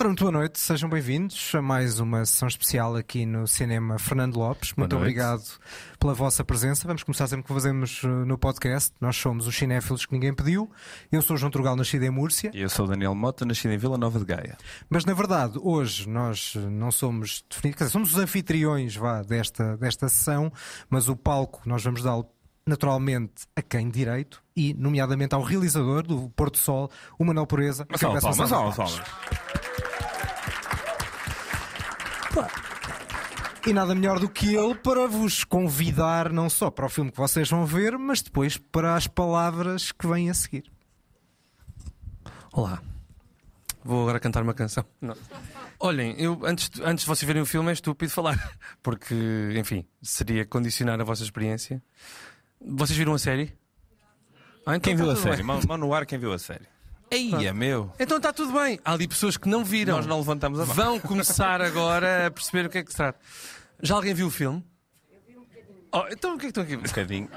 Ora, muito boa noite, sejam bem-vindos a mais uma sessão especial aqui no Cinema Fernando Lopes. Muito obrigado pela vossa presença. Vamos começar sempre que fazemos uh, no podcast. Nós somos os cinéfilos que ninguém pediu. Eu sou o João Trugal, nascido em Múrcia. E eu sou o Daniel Mota, nascido em Vila Nova de Gaia. Mas na verdade, hoje nós uh, não somos definidos, quer dizer, somos os anfitriões vá, desta, desta sessão, mas o palco nós vamos dar naturalmente a quem direito e, nomeadamente, ao realizador do Porto Sol, o Manuel Pureza. Mas salve, palmas, salve, salve. E nada melhor do que ele para vos convidar não só para o filme que vocês vão ver, mas depois para as palavras que vêm a seguir. Olá. Vou agora cantar uma canção. Não. Olhem, eu, antes, de, antes de vocês verem o filme é estúpido falar, porque, enfim, seria condicionar a vossa experiência. Vocês viram a série? Ah, então quem tá viu a série? Mão, mão no ar, quem viu a série? Eia, meu! Então está tudo bem. Há ali pessoas que não viram. Nós não levantamos a mão. Vão começar agora a perceber o que é que se trata. Já alguém viu o filme? Oh, então o que é que estão aqui? Um bocadinho.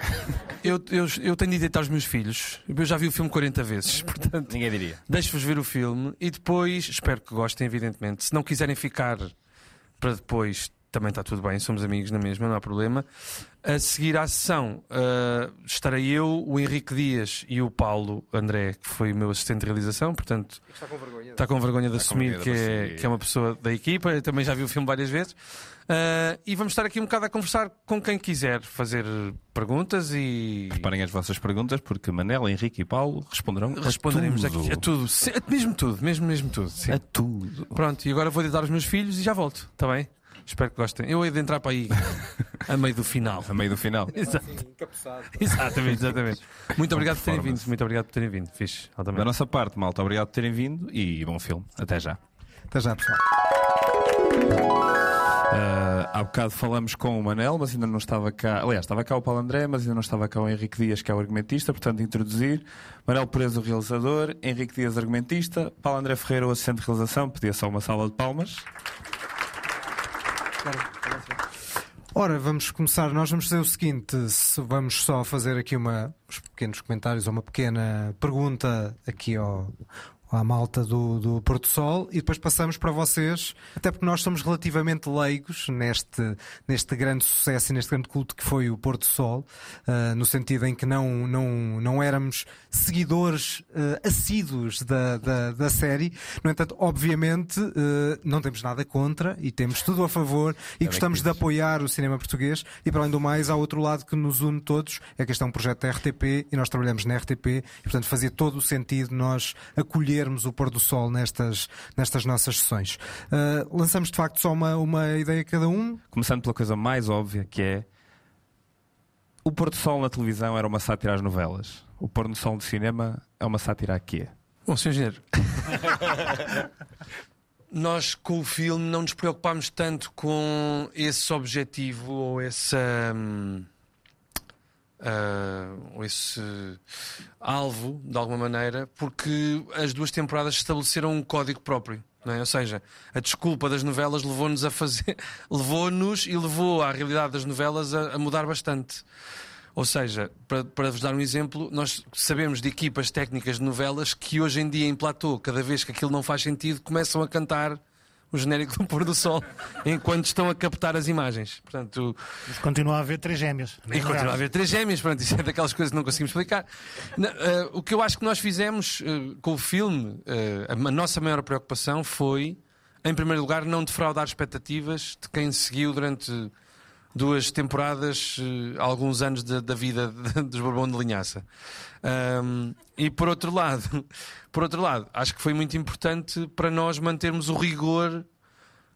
Eu, eu, eu tenho de deitar os meus filhos. Eu já vi o filme 40 vezes. Portanto, Ninguém diria. Deixo-vos ver o filme e depois espero que gostem, evidentemente. Se não quiserem ficar para depois, também está tudo bem, somos amigos na mesma, não há problema. A seguir à sessão uh, estarei eu, o Henrique Dias e o Paulo André, que foi o meu assistente de realização, portanto está com vergonha, está com vergonha de assumir que é, que é uma pessoa da equipa, eu também já vi o filme várias vezes. Uh, e vamos estar aqui um bocado a conversar com quem quiser fazer perguntas e. Preparem as vossas perguntas, porque Manela, Henrique e Paulo responderão Responderemos a tudo. Aqui, a tudo, mesmo tudo, mesmo, mesmo tudo. Sim. A tudo. Pronto, e agora vou deitar os meus filhos e já volto, está bem? Espero que gostem. Eu hei de entrar para aí a meio do final. A meio do final. Exato. Exatamente, exatamente. Muito obrigado por terem vindo. Muito obrigado por terem vindo. Fixe. Altamente. Da nossa parte, malta, obrigado por terem vindo e bom filme. Até já. Até já, pessoal. Uh, há bocado falamos com o Manel, mas ainda não estava cá. Aliás, estava cá o Paulo André, mas ainda não estava cá o Henrique Dias, que é o argumentista. Portanto, introduzir Manel Perez, o realizador, Henrique Dias, argumentista, Paulo André Ferreira, o assistente de realização. Pedia só uma sala de palmas. Ora, vamos começar. Nós vamos fazer o seguinte: vamos só fazer aqui uma, uns pequenos comentários ou uma pequena pergunta aqui ao, à malta do, do Porto Sol e depois passamos para vocês, até porque nós somos relativamente leigos neste, neste grande sucesso e neste grande culto que foi o Porto Sol, uh, no sentido em que não, não, não éramos seguidores uh, assíduos da, da, da, série. No entanto, obviamente, uh, não temos nada contra e temos tudo a favor e gostamos de apoiar o cinema português. E para além do mais, há outro lado que nos une todos, é que este é um projeto da RTP e nós trabalhamos na RTP e, portanto, fazia todo o sentido nós acolher vermos o pôr do sol nestas, nestas nossas sessões. Uh, lançamos de facto só uma, uma ideia cada um. Começando pela coisa mais óbvia que é o pôr do sol na televisão era uma sátira às novelas. O pôr do sol no cinema é uma sátira a quê? Bom, Sr. Engenheiro. Nós com o filme não nos preocupámos tanto com esse objetivo ou essa. Hum uh, esse alvo, de alguma maneira, porque as duas temporadas estabeleceram um código próprio. É? Ou seja, a desculpa das novelas levou-nos a fazer, levou-nos e levou a realidade das novelas a, a mudar bastante. Ou seja, para, para, vos dar um exemplo, nós sabemos de equipas técnicas de novelas que hoje em dia em platô, cada vez que aquilo não faz sentido, começam a cantar o genérico do pôr do sol enquanto estão a captar as imagens. Portanto, Mas continua a haver três gêmeos. E continua a haver três gêmeos, pronto, isso é daquelas coisas que não conseguimos explicar. uh, o que eu acho que nós fizemos uh, com o filme, uh, a, a nossa maior preocupação foi, em primeiro lugar, não defraudar expectativas de quem seguiu durante duas temporadas, alguns anos da, da vida dos Bourbon de Linhaça. Um, e por outro lado, por outro lado, acho que foi muito importante para nós mantermos o rigor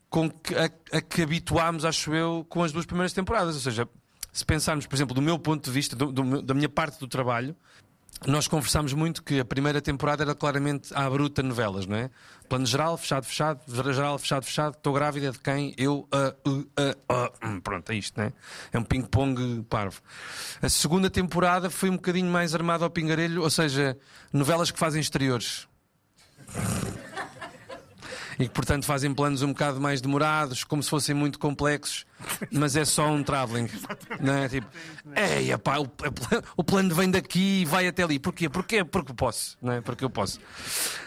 com que, a, a que habituámos, acho eu, com as duas primeiras temporadas. Ou seja, se pensarmos, por exemplo, do meu ponto de vista, do, do, da minha parte do trabalho, nós conversámos muito que a primeira temporada era claramente à bruta novelas, não é? Plano geral, fechado, fechado, geral, fechado, fechado, estou grávida de quem? Eu, uh, uh, uh. Pronto, é isto, não é? É um ping-pong parvo. A segunda temporada foi um bocadinho mais armada ao pingarelho, ou seja, novelas que fazem exteriores e que, portanto, fazem planos um bocado mais demorados, como se fossem muito complexos, mas é só um travelling. Não é? Tipo, ei, o, o plano vem daqui e vai até ali. Porquê? Porquê? Porque posso, não é? Porque eu posso.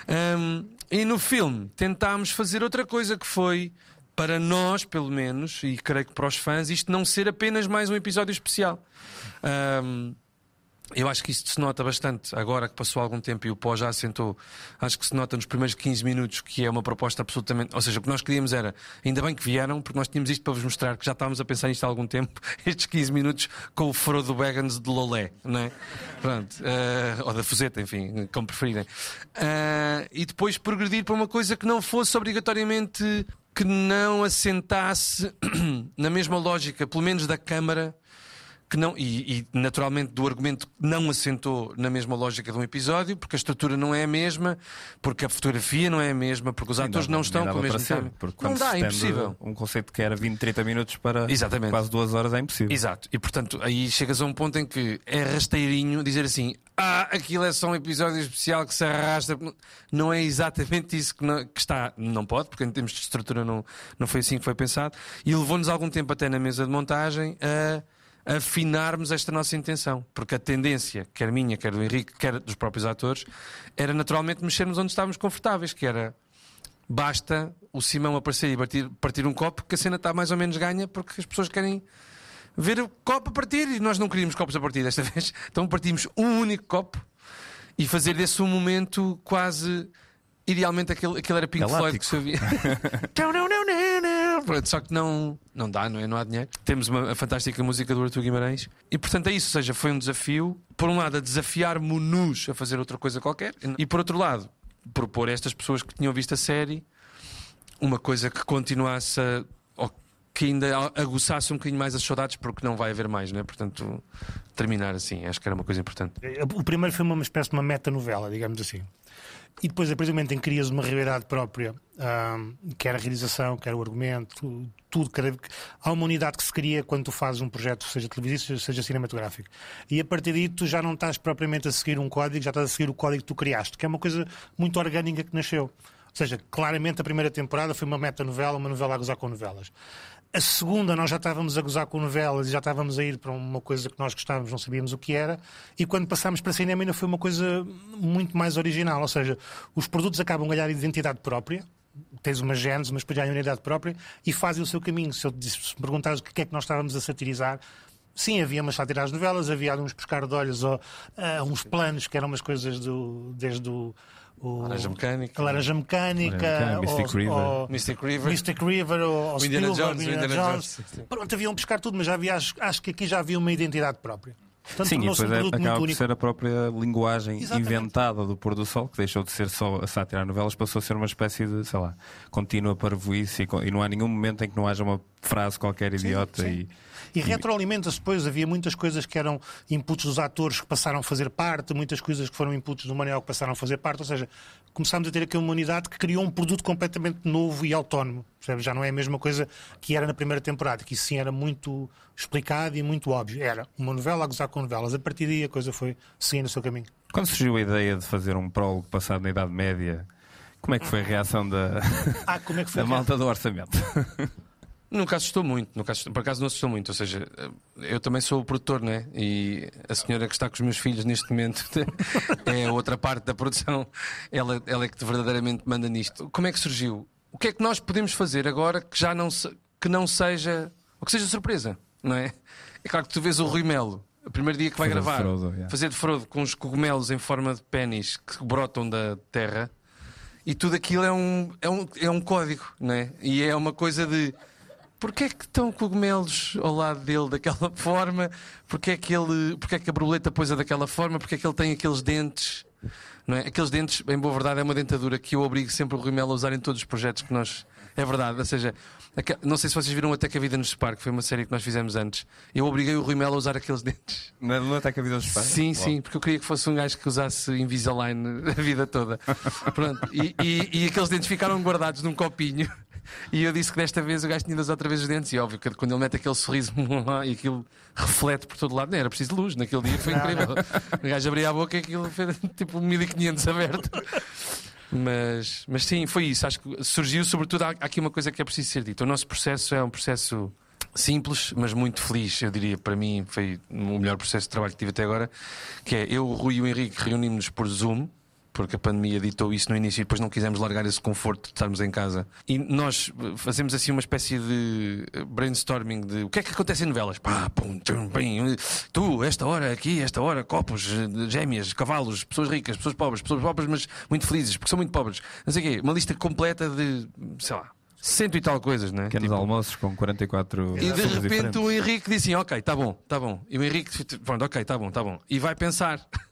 Um, E no filme tentámos fazer outra coisa que foi, para nós, pelo menos, e creio que para os fãs, isto não ser apenas mais um episódio especial. Ahm, eu acho que isto se nota bastante agora que passou algum tempo e o pó já assentou. Acho que se nota nos primeiros 15 minutos que é uma proposta absolutamente. Ou seja, o que nós queríamos era, ainda bem que vieram, porque nós tínhamos isto para vos mostrar que já estávamos a pensar nisto há algum tempo. Estes 15 minutos com o Frodo Baggins de Lolé, não é? Pronto. eh, ou da Fuseta, enfim, como preferirem. Ah, e depois progredir para uma coisa que não fosse obrigatoriamente. que não assentasse na mesma lógica, pelo menos da Câmara que não, e, e, naturalmente do argumento que não assentou na mesma lógica de um episódio, porque a estrutura não é a mesma, porque a fotografia não é a mesma, porque os Sim, atores não- não estão com o mesmo porque Não dá, é impossível. Um conceito que era 20, 30 minutos para Exatamente. quase duas horas é impossível. Exato. E portanto, aí chegas a um ponto em que é rasteirinho dizer assim: ah, aquilo é só um episódio especial que se arrasta. Não é exatamente isso que, não- que está. Não pode, porque em termos de estrutura não, não foi assim que foi pensado. E levou-nos algum tempo até na mesa de montagem a afinarmos esta nossa intenção. Porque a tendência, quer minha, quer do Henrique, quer dos próprios atores, era naturalmente mexermos onde estávamos confortáveis, que era basta o Simão aparecer e partir, partir um copo, que a cena está mais ou menos ganha, porque as pessoas querem ver o copo a partir e nós não queríamos copos a partir desta vez. Então partimos um único copo e fazer desse um momento quase. Idealmente aquele, aquele era Pink Floyd que se ouvia. Não, não, não, não, não. Só que não, não dá, não é? Não há dinheiro. Temos uma a fantástica música do Artur Guimarães e portanto é isso. Ou seja, foi um desafio, por um lado, a desafiar-nos a fazer outra coisa qualquer e por outro lado, propor a estas pessoas que tinham visto a série uma coisa que continuasse a, ou que ainda aguçasse um bocadinho mais as saudades, porque não vai haver mais, né? Portanto, terminar assim, acho que era uma coisa importante. O primeiro foi uma espécie de uma meta-novela, digamos assim. E depois, a partir do momento em que crias uma realidade própria, ahm, quer a realização, quer o argumento, tudo, cada- há uma unidade que se cria quando tu fazes um projeto, seja televisivo, seja cinematográfico. E a partir daí tu já não estás propriamente a seguir um código, já estás a seguir o código que tu criaste, que é uma coisa muito orgânica que nasceu. Ou seja, claramente a primeira temporada foi uma meta-novela, uma novela a gozar com novelas. A segunda, nós já estávamos a gozar com novelas e já estávamos a ir para uma coisa que nós gostávamos, não sabíamos o que era. E quando passámos para cinema, ainda foi uma coisa muito mais original. Ou seja, os produtos acabam a ganhar identidade própria. Tens uma gênese, mas depois já há unidade própria e fazem o seu caminho. Se, eu, me perguntares o que é que nós estávamos a satirizar, sim, havia umas sátiras às novelas, havia uns pescar de olhos ou ah, uns planos que eram umas coisas do, desde o. o- Laranja Mecânica. a Laranja Mecânica, Mecânica, Mystic ou- River. ou- Mystic River. Mystic River ou, ou O Indiana Spielberg, Jones, Indiana Indiana Jones. Jones, sim. Pronto, haviam pescar tudo, mas já havia, acho, acho que aqui já havia uma identidade própria. Portanto, Sim, e depois um é- acaba por único. ser a própria linguagem Exatamente. inventada do pôr do sol, que deixou de ser só a sátira a novelas, passou a ser uma espécie de, sei lá, contínua parvoíce e, e não há nenhum momento em que não haja uma frase qualquer idiota sim. e. E retroalimenta-se depois, havia muitas coisas que eram inputs dos atores que passaram a fazer parte, muitas coisas que foram inputs do Manuel que passaram a fazer parte, ou seja, começámos a ter aqui uma unidade que criou um produto completamente novo e autónomo. Já não é a mesma coisa que era na primeira temporada, que isso sim era muito explicado e muito óbvio. Era uma novela a gozar com novelas. A partir daí a coisa foi seguindo o seu caminho. Quando surgiu a ideia de fazer um prólogo passado na Idade Média, como é que foi a reação da, Ah, é da malta do orçamento? Nunca assustou muito, nunca assustou- por acaso não assustou muito. Ou seja, eu também sou o produtor, né? E a senhora que está com os meus filhos neste momento é a outra parte da produção. Ela, ela é que verdadeiramente manda nisto. Como é que surgiu? O que é que nós podemos fazer agora que já não, se- que não seja. ou que seja surpresa, não é? É claro que tu vês o Rui Melo, o primeiro dia que vai Fazer de gravar, Frodo, yeah. fazer de Frodo com os cogumelos em forma de pênis que brotam da terra. E tudo aquilo é um, é um, é um código, não é? E é uma coisa de. Porquê é que estão cogumelos ao lado dele daquela forma? Porquê é que, ele, porquê é que a borboleta pôs-a daquela forma? Porquê é que ele tem aqueles dentes? Não é? Aqueles dentes, em boa verdade, é uma dentadura que eu obrigo sempre o Rui Melo a usar em todos os projetos que nós. É verdade, ou seja, não sei se vocês viram Até que a Vida nos Separe, que foi uma série que nós fizemos antes. Eu obriguei o Rui Melo a usar aqueles dentes. Não não ataca a vida dos pais? Sim, sim, porque eu queria que fosse um gajo que usasse Invisalign a vida toda. Pronto, e, e- e aqueles dentes ficaram guardados num copinho. E eu disse que desta vez o gajo tinha usar outra vez os dentes. E óbvio que quando ele mete aquele sorriso e aquilo reflete por todo lado, não era preciso luz. Naquele dia foi incrível. O gajo abria a boca e aquilo foi tipo 1500 aberto. Mas, mas sim, foi isso. Acho que surgiu, sobretudo, há aqui uma coisa que é preciso ser dita. O nosso processo é um processo simples, mas muito feliz. Eu diria, para mim, foi o melhor processo de trabalho que tive até agora. Que é eu, o Rui e o Henrique reunimos-nos por Zoom, porque a pandemia ditou isso no início e depois não quisemos largar esse conforto de estarmos em casa. E nós fazemos assim uma espécie de brainstorming de o que é que acontece em novelas. Pá, pum, tum, bem, tu, esta hora aqui, esta hora, copos, gêmeas, cavalos, pessoas ricas, pessoas pobres, pessoas pobres, mas muito felizes, porque são muito pobres. Não sei o quê, uma lista completa de, sei lá, cento e tal coisas, né? Pequenos almoços com 44 E de repente diferentes. o Henrique disse assim: Ok, tá bom, tá bom. E o Henrique, pronto, ok, tá bom, tá bom. E vai pensar.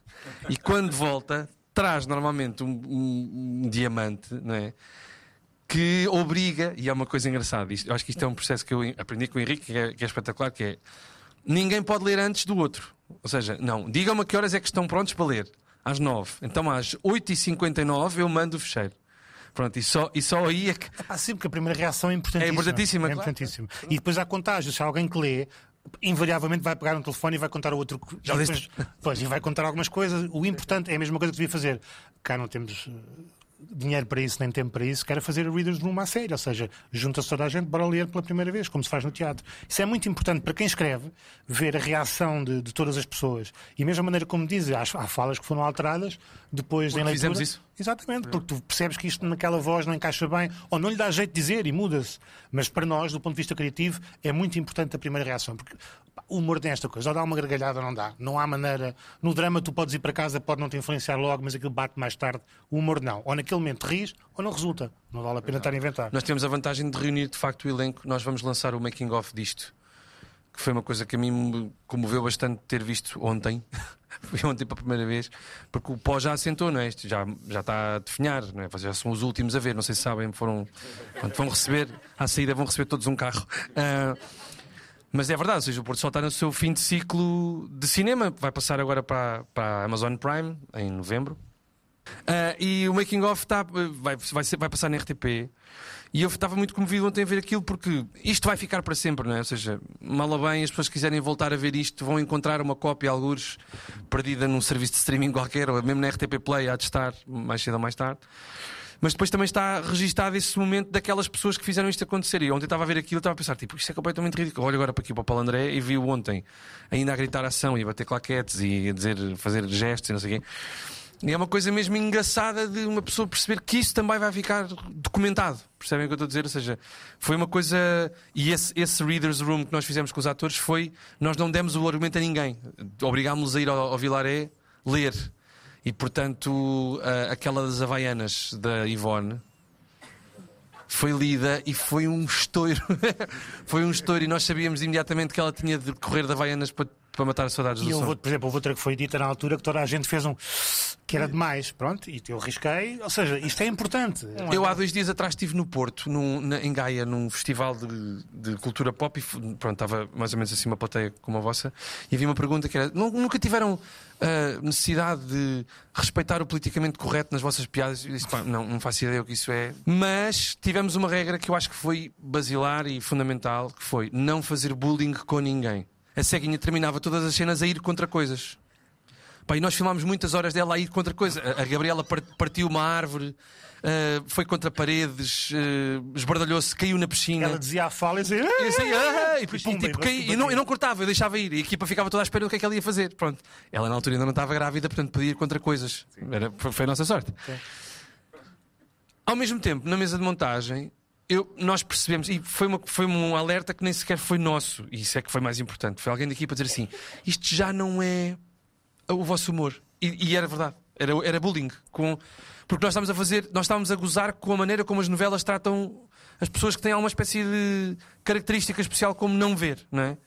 E quando volta, traz normalmente um, um- um diamante, não é? Que obriga, e é uma coisa engraçada, isto- eu acho que isto é um processo que eu aprendi com o Henrique, que é, que é espetacular, que é ninguém pode ler antes do outro. Ou seja, não, digam-me a que horas é que estão prontos para ler. Às 9. Então às 8h59 eu mando o fecheiro. Pronto, e só, e só aí é que. Ah, sim, porque a primeira reação é importantíssima. É importantíssima, É claro. importantíssima. E depois há contágio. Se há alguém que lê, invariavelmente vai pegar um telefone e vai contar ao outro. Já depois, pois, e vai contar algumas coisas. O importante é a mesma coisa que devia fazer. Cá não temos eh, dinheiro para isso, nem tempo para isso. Quero fazer a Readers Room à série. Ou seja, junta-se toda a gente para ler pela primeira vez, como se faz no teatro. Isso é muito importante para quem escreve, ver a reação de, de todas as pessoas. E a mesma maneira como diz, há, há falas que foram alteradas depois Porque em leitura. fizemos isso. Exatamente, porque tu percebes que isto naquela voz não encaixa bem, ou não lhe dá jeito de dizer e muda-se. Mas para nós, do ponto de vista criativo, é muito importante a primeira reação. Porque o humor tem esta coisa, ou dá uma gargalhada ou não dá. Não há maneira. No drama, tu podes ir para casa, pode não te influenciar logo, mas aquilo bate mais tarde. O humor não. Ou naquele momento ris, ou não resulta. Não vale a pena estar a inventar. Nós temos a vantagem de reunir de facto o elenco. Nós vamos lançar o making of disto. Que foi uma coisa que a mim me comoveu bastante ter visto ontem. Foi ontem para a primeira vez, porque o pó já assentou, não é? Isto já, já está a definhar, não é? Vocês já são os últimos a ver, não sei se sabem, foram. vão receber, à saída vão receber todos um carro. Ah, mas é verdade, ou seja, o Porto Sol está no seu fim de ciclo de cinema, vai passar agora para, para a Amazon Prime em novembro. Ah, e o Making of tá, vai, vai, vai passar na RTP. E eu estava muito comovido ontem a ver aquilo porque isto vai ficar para sempre, não é? Ou seja, mal ou bem, as pessoas que quiserem voltar a ver isto vão encontrar uma cópia, alguns perdida num serviço de streaming qualquer, ou mesmo na RTP Play, há de estar mais cedo ou mais tarde. Mas depois também está registado esse momento daquelas pessoas que fizeram isto acontecer. E ontem estava a ver aquilo e estava a pensar, tipo, isto é completamente ridículo. Olho agora para aqui para o Paulo André e vi-o ontem ainda a gritar ação e a bater claquetes e a dizer, fazer gestos e não sei o quê. E é uma coisa mesmo engraçada de uma pessoa perceber que isso também vai ficar documentado. Percebem o que eu estou a dizer? Ou seja, foi uma coisa. E esse, esse Reader's Room que nós fizemos com os atores foi. Nós não demos o argumento a ninguém. Obrigámos-los a ir ao, ao Vilaré ler. E portanto, a- aquela das Havaianas da Ivone foi lida e foi um estouro. foi um estouro. E nós sabíamos imediatamente que ela tinha de correr de Havaianas para, para matar as saudades E do eu som. vou, por exemplo, houve outra que foi dita na altura que toda a gente fez um que era demais, pronto, e eu risquei. Ou seja, isto é importante. Eu há dois dias atrás estive no Porto, num- na- em Gaia, num festival de, de cultura pop e pronto, estava mais ou menos assim uma plateia como a vossa e havia uma pergunta que era: "Nu- nunca tiveram ah, necessidade de respeitar o politicamente correto nas vossas piadas? Eu disse, "Pá, não, não faço ideia o que isso é. Mas tivemos uma regra que eu acho que foi basilar e fundamental, que foi não fazer bullying com ninguém. A ceguinha terminava todas as cenas a ir contra coisas. Pá, e nós filmámos muitas horas dela a ir contra coisa. A Gabriela par- partiu uma árvore, ah, foi contra paredes, ah, esbardalhou-se, caiu na piscina. Ela dizia a fala e dizia. E eu ah, e, e, pumba, tipo, caí- não, eu não cortava, eu deixava ir. E a equipa ficava toda à espera do que é que ela ia fazer. Pronto. Ela na altura ainda não estava grávida, portanto podia ir contra coisas. Era, foi, foi a nossa sorte. Ao mesmo tempo, na mesa de montagem, eu- nós percebemos, e foi, uma- foi um alerta que nem sequer foi nosso, e isso é que foi mais importante. Foi alguém da equipa dizer assim: isto já não é o vosso humor. E, e era verdade. Era, era bullying. Com, porque nós estávamos a fazer, nós estávamos a gozar com a maneira como as novelas tratam as pessoas que têm alguma espécie de característica especial como não ver, não é?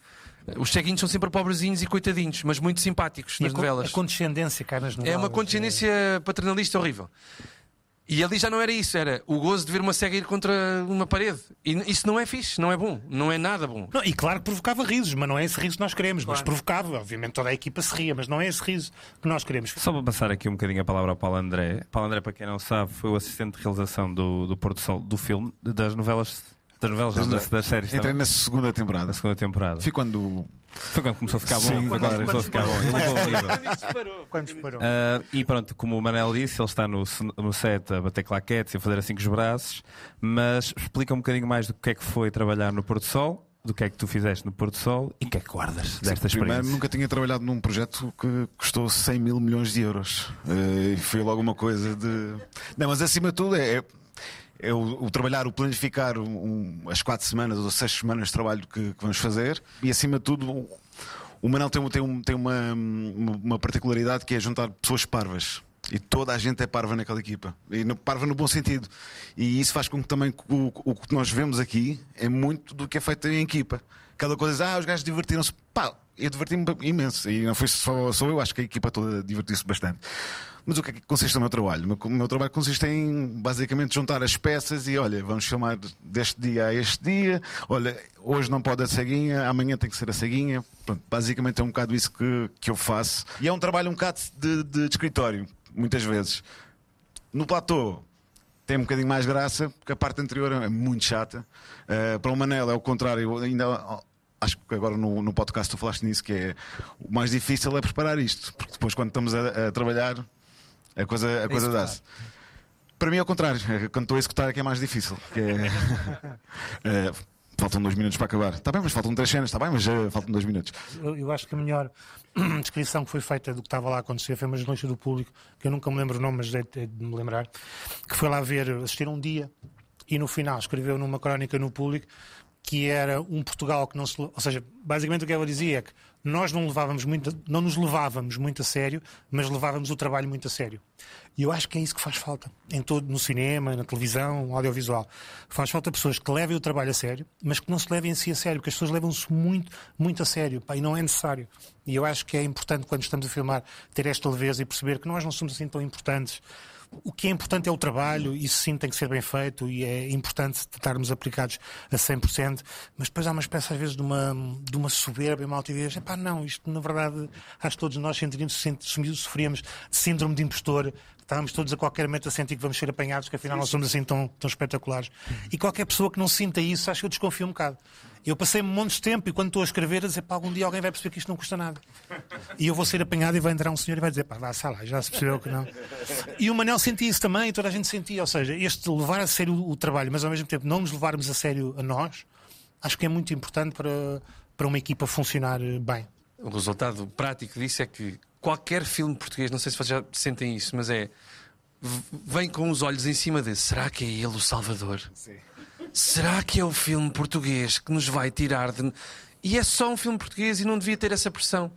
Os ceguinhos são sempre pobrezinhos e coitadinhos, mas muito simpáticos E a, nas con- novelas. a condescendência cá nas novelas. É uma condescendência paternalista horrível. E ali já não era isso, era o gozo de ver uma cega ir contra uma parede. E isso não é fixe, não é bom, não é nada bom. Não, e claro que provocava risos, mas não é esse riso que nós queremos. Mas provocava, obviamente toda a equipa se ria, mas não é esse riso que nós queremos. Só para passar aqui um bocadinho a palavra ao Paulo André. Paulo André, para quem não sabe, foi o assistente de realização do, do Porto Sol do filme, das novelas, das novelas, das, das séries. Entrei também, na segunda temporada. da segunda temporada. Fui quando. Foi quando começou a ficar bom. Sim, foi quando- quando começou a ficar bom. Ele nível. Quando parou? Ah, e pronto, como o Manel disse, ele está no, no set a bater claquetes e a fazer assim com os braços, mas explica um bocadinho mais do que é que foi trabalhar no Porto Sol do que é que tu fizeste no Porto Sol e o que é que guardas desta Primeiro, experiência. nunca tinha trabalhado num projeto que custou 100 mil milhões de euros. Eh, E foi logo uma coisa de. Não, mas acima de tudo é. É o, o trabalhar, o planificar um- as quatro semanas ou seis semanas de trabalho que, que vamos fazer e acima de tudo o- Manel tem, tem, tem uma, uma particularidade que é juntar pessoas parvas. E toda a gente é parva naquela equipa. E no- parva no bom sentido. E isso faz com que também o, o que nós vemos aqui é muito do que é feito em equipa. Cada coisa ah, os gajos divertiram-se. Pá, eu diverti-me imenso. E não foi só, só eu, acho que a equipa toda divertiu-se bastante. Mas o que é que consiste o meu trabalho? O meu, trabalho consiste em basicamente juntar as peças e olha, vamos chamar deste dia a este dia. Olha, hoje não pode a ceguinha, amanhã tem que ser a ceguinha. Pronto, basicamente é um bocado isso que, que eu faço. E é um trabalho um bocado de, de- de escritório, muitas vezes. No platô tem um bocadinho mais graça, porque a parte anterior é muito chata. Uh, para o Manel é o contrário, ainda. Acho que agora no, no podcast tu falaste nisso, que é o mais difícil é preparar isto, porque depois quando estamos a, a trabalhar a coisa, a coisa dá-se. Para mim é o contrário, é quando estou a executar é que é mais difícil. é- É, faltam dois minutos para acabar. Está bem, mas faltam três cenas, está bem, mas já faltam dois minutos. Eu, eu acho que a melhor descrição que foi feita do que estava lá a acontecer foi uma jornalista do público, que eu nunca me lembro o nome, mas é de, de me lembrar, que foi lá ver, assistir um dia e no final escreveu numa crónica no público que era um Portugal que não se. Ou seja, basicamente o que ela dizia é que nós não, levávamos muito, não nos levávamos muito a sério, mas levávamos o trabalho muito a sério. E eu acho que é isso que faz falta em todo, no cinema, na televisão, no audiovisual. Faz falta pessoas que levem o trabalho a sério, mas que não se levem em si a sério, porque as pessoas levam-se muito, muito a sério, pá, e não é necessário. E eu acho que é importante, quando estamos a filmar, ter esta leveza e perceber que nós não somos assim tão importantes. O que é importante é o trabalho, isso sim tem que ser bem feito e é importante estarmos aplicados a 100%, mas depois há uma espécie às vezes de uma, de uma soberba e uma altivez. Epá, não, isto na verdade, acho que todos nós sentiríamos, sofríamos síndrome de impostor, estávamos todos a qualquer momento a sentir que vamos ser apanhados, que afinal não somos assim tão, tão espetaculares. E qualquer pessoa que não sinta isso, acho que eu desconfio um bocado. Eu passei um monte de tempo e quando estou a escrever a dizer pá, algum dia alguém vai perceber que isto não custa nada. E eu vou ser apanhado e vai entrar um senhor e vai dizer pá, vá, sai lá, já se percebeu que não. E o Manel sentia isso também, e toda a gente sentia. Ou seja, este levar a sério o, o trabalho, mas ao mesmo tempo não nos levarmos a sério a nós, acho que é muito importante para, para uma equipa funcionar eh, bem. O resultado prático disso é que qualquer filme português, não sei se vocês já sentem isso, mas é. Vem com os olhos em cima de será que é ele o Salvador? Será que é o filme português que nos vai tirar de. E é só um filme português e não devia ter essa pressão.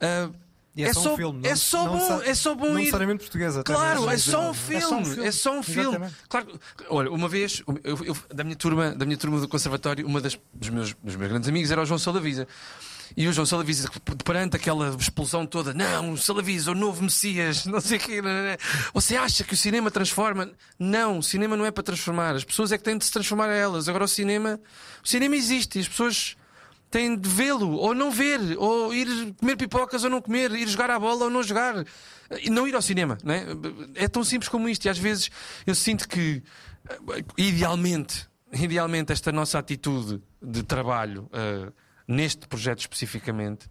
Ah, E é, só um filme. é não- só não bom, sa- é só bom não ir. necessariamente portuguesa. até Claro, é só um filme. É só um filme. É só um filme. Claro, olha, uma vez, eu- eu- da, minha turma, da minha turma do conservatório, uma das, dos, meus, dos meus grandes amigos era o João Salavisa. E o João Salavisa, perante aquela explosão toda, não, o Salavisa, o novo Messias, não sei o quê. não, não, não. Você acha que o cinema transforma? Não, o cinema não é para transformar. As pessoas é que têm de se transformar a elas. Agora o cinema, o cinema existe e as pessoas têm de vê-lo ou não ver, ou ir comer pipocas ou não comer, ir jogar à bola ou não jogar, e não ir ao cinema. Não é? é tão simples como isto. E às vezes eu sinto que, eh, idealmente, idealmente esta nossa atitude de trabalho eh, neste projeto especificamente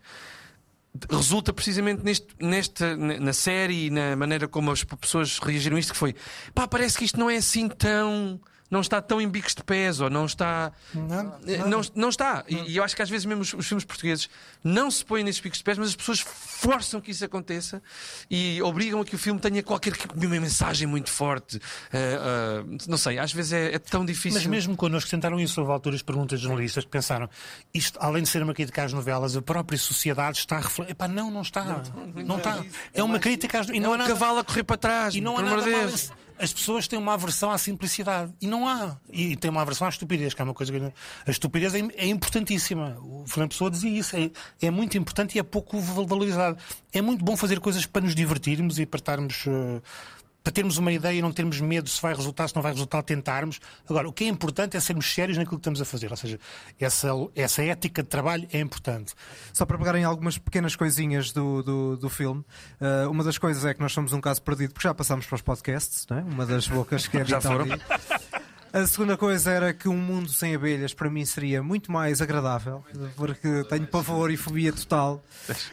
resulta precisamente neste, nesta, na série e na maneira como as pessoas reagiram a isto, que foi pá, parece que isto não é assim tão. Não está tão em bicos de pés, ou não está. Não, Eh, Não, não está. E, e eu acho que às vezes mesmo os, os filmes portugueses não se põem nesses picos de pés, mas as pessoas forçam que isso aconteça e obrigam a que o filme tenha qualquer uma mensagem muito forte. Eh, eh, não sei, às vezes é, é tão difícil. Mas mesmo connosco tentaram isso, houve alturas perguntas de jornalistas que pensaram isto, além de ser uma crítica às novelas, a própria sociedade está a refletir. Epá, não, não está. Não, está. É uma crítica às. E é não um há nada, cavalo a correr para trás. e não há nada mal. As pessoas têm uma aversão à simplicidade. E não há. E tem uma aversão à estupidez, que é uma coisa que. A estupidez é, é importantíssima. O Fernando Pessoa dizia isso. É, é muito importante e é pouco valorizado. É muito bom fazer coisas para nos divertirmos e para estarmos. eh, para termos uma ideia e não termos medo se vai resultar, se não vai resultar, tentarmos. Agora, o que é importante é sermos sérios naquilo que estamos a fazer. Ou seja, essa, essa ética de trabalho é importante. Só para pegarem algumas pequenas coisinhas do, do, do filme, eh, uma das coisas é que nós somos um caso perdido, porque já passámos para os podcasts, não é? uma das bocas que é Já foram? A segunda coisa era que um mundo sem abelhas para mim seria muito mais agradável, porque tenho pavor e fobia total.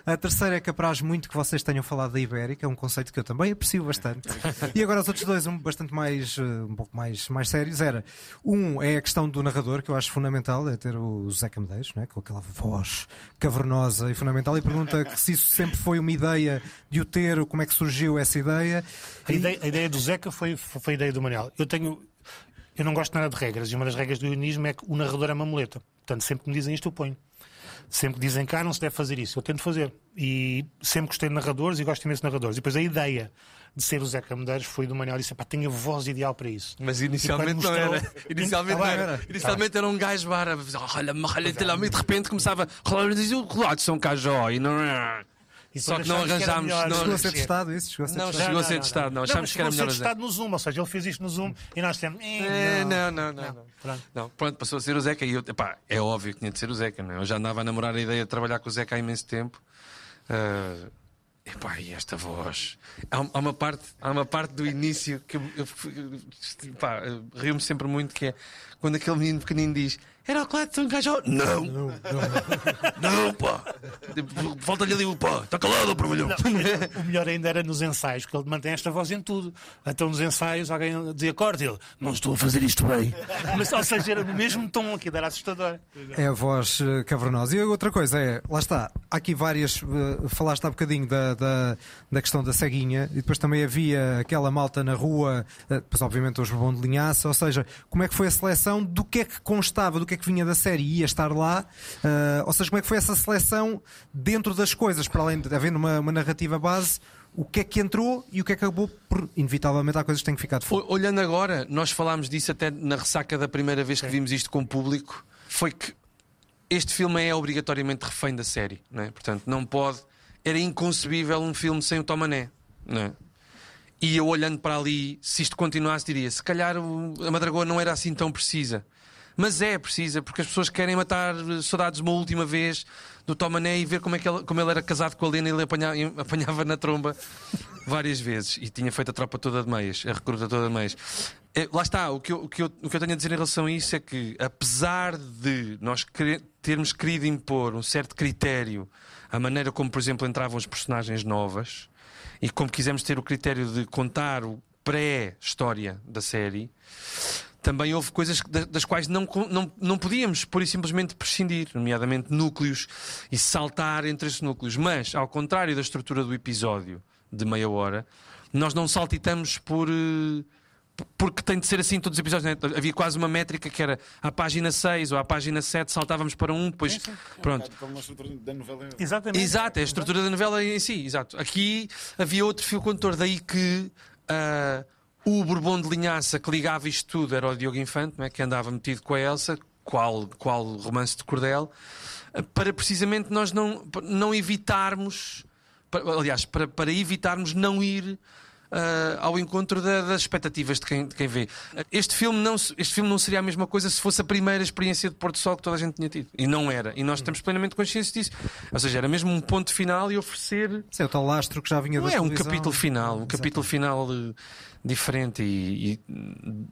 A terceira é que apraz muito que vocês tenham falado da Ibérica, é um conceito que eu também aprecio bastante. E agora os outros dois, um bastante mais, eh, um pouco mais, mais sérios, era um é a questão do narrador, que eu acho fundamental, é ter o Zeca Medeiros, não é? com aquela voz cavernosa e fundamental, e pergunta se isso sempre foi uma ideia de o ter, como é que surgiu essa ideia. A ideia, a ideia do Zeca foi, foi a ideia do Manel. Eu tenho. Eu não gosto nada de regras, e uma das regras do ionismo é que o narrador é uma muleta. Portanto, sempre que me dizem isto, eu ponho. Sempre que dizem cá, não se deve fazer isso. Eu tento fazer. E sempre gostei de narradores e gosto imenso de narradores. E depois a ideia de ser o Zeca Medeiros foi do Manel. Disse, pá, tenho a voz ideal para isso. Mas inicialmente E não era. mostrou- Inicialmente, Ah, não era. Inicialmente era um gajo olha, olha, olha, lá", e de repente começava a dizer o São Cajó e não é. E Só que não arranjámos- melhor não- Chegou a ser testado isso? Chegou a ser Não, testado? chegou a ser testado, não. Achámos que era chegou a melhor ser testado no Zoom, ou seja, ele fez isto no Zoom e nós temos. É, não, não, não, não. Pronto. Não, pronto, passou a ser o Zeca e eu, epá, é óbvio que tinha de ser o Zeca, não é? Eu já andava a namorar a ideia de trabalhar com o Zeca há imenso tempo. Ah, epá, e esta voz. Há, há uma parte, há uma parte do início que eu, eu, eu rio-me sempre muito que é quando aquele menino pequenino diz era o Clayton Cajó? Não! Não, não, pá! Tipo, Falta-lhe ali o pá, está calado, provalhão! O melhor ainda era nos ensaios, porque ele mantém esta voz em tudo. Então nos ensaios alguém dizia corte ele, não estou a fazer isto bem. Mas, ou seja, era no mesmo tom, aqui era assustador. É a voz eh, cavernosa. E outra coisa é, lá está, há aqui várias. eh, falaste há bocadinho da, da, da questão da ceguinha e depois também havia aquela malta na rua, eh, depois obviamente os bom de linhaça. Ou seja, como é que foi a seleção do que é que constava, do que é que vinha da série e ia estar lá? eh, ou seja, como é que foi essa seleção dentro das coisas, para além de havendo uma, uma narrativa base, o que é que entrou e o que é que acabou por, inevitavelmente, há coisas que têm que ficar de fora. Olhando agora, nós falámos disso até na ressaca da primeira vez que vimos isto com o público, foi que este filme é obrigatoriamente refém da série, não é? Portanto, não pode. Era inconcebível um filme sem o Tomané, não é? E eu olhando para ali, se isto continuasse, diria: se calhar a Madragoa não era assim tão precisa. Mas é precisa, porque as pessoas querem matar saudades uma última vez do Tomané e ver como, é que ele, como ele era casado com a Lena e ele apanhava, apanhava na tromba várias vezes. E tinha feito a tropa toda de meias, a recruta toda de meias. É, lá está, o que, eu, o, que eu, o que eu tenho a dizer em relação a isso é que, apesar de nós termos querido impor um certo critério à maneira como, por exemplo, entravam as personagens novas e como quisemos ter o critério de contar o pré-história da série, também houve coisas da- das quais não, não, não podíamos, pura e simplesmente, prescindir, nomeadamente núcleos e saltar entre esses núcleos. Mas, ao contrário da estrutura do episódio de meia hora, nós não saltitamos por. eh, Porque tem de ser assim todos os episódios. né? Havia quase uma métrica que era à página 6 ou à página 7 saltávamos para um, depois. Pronto. Exatamente. Exato, é a estrutura da novela em si, exato. Aqui havia outro fio condutor, daí que ah, o Bourbon de Linhaça que ligava isto tudo era o Diogo Infante, não é? que andava metido com a Elsa, qual, qual romance de cordel, ah, para precisamente nós não, não evitarmos, para- aliás, para, para evitarmos não ir. Ah, ao encontro da- das expectativas de quem, de quem vê. Este filme, não, este filme não seria a mesma coisa se fosse a primeira experiência de Porto Sol que toda a gente tinha tido. E não era. E nós temos plenamente consciência disso. Ou seja, era mesmo um ponto final e oferecer. Isso é o tal lastro que já vinha Não da é um capítulo final, um Exatamente. capítulo final eh, diferente e, e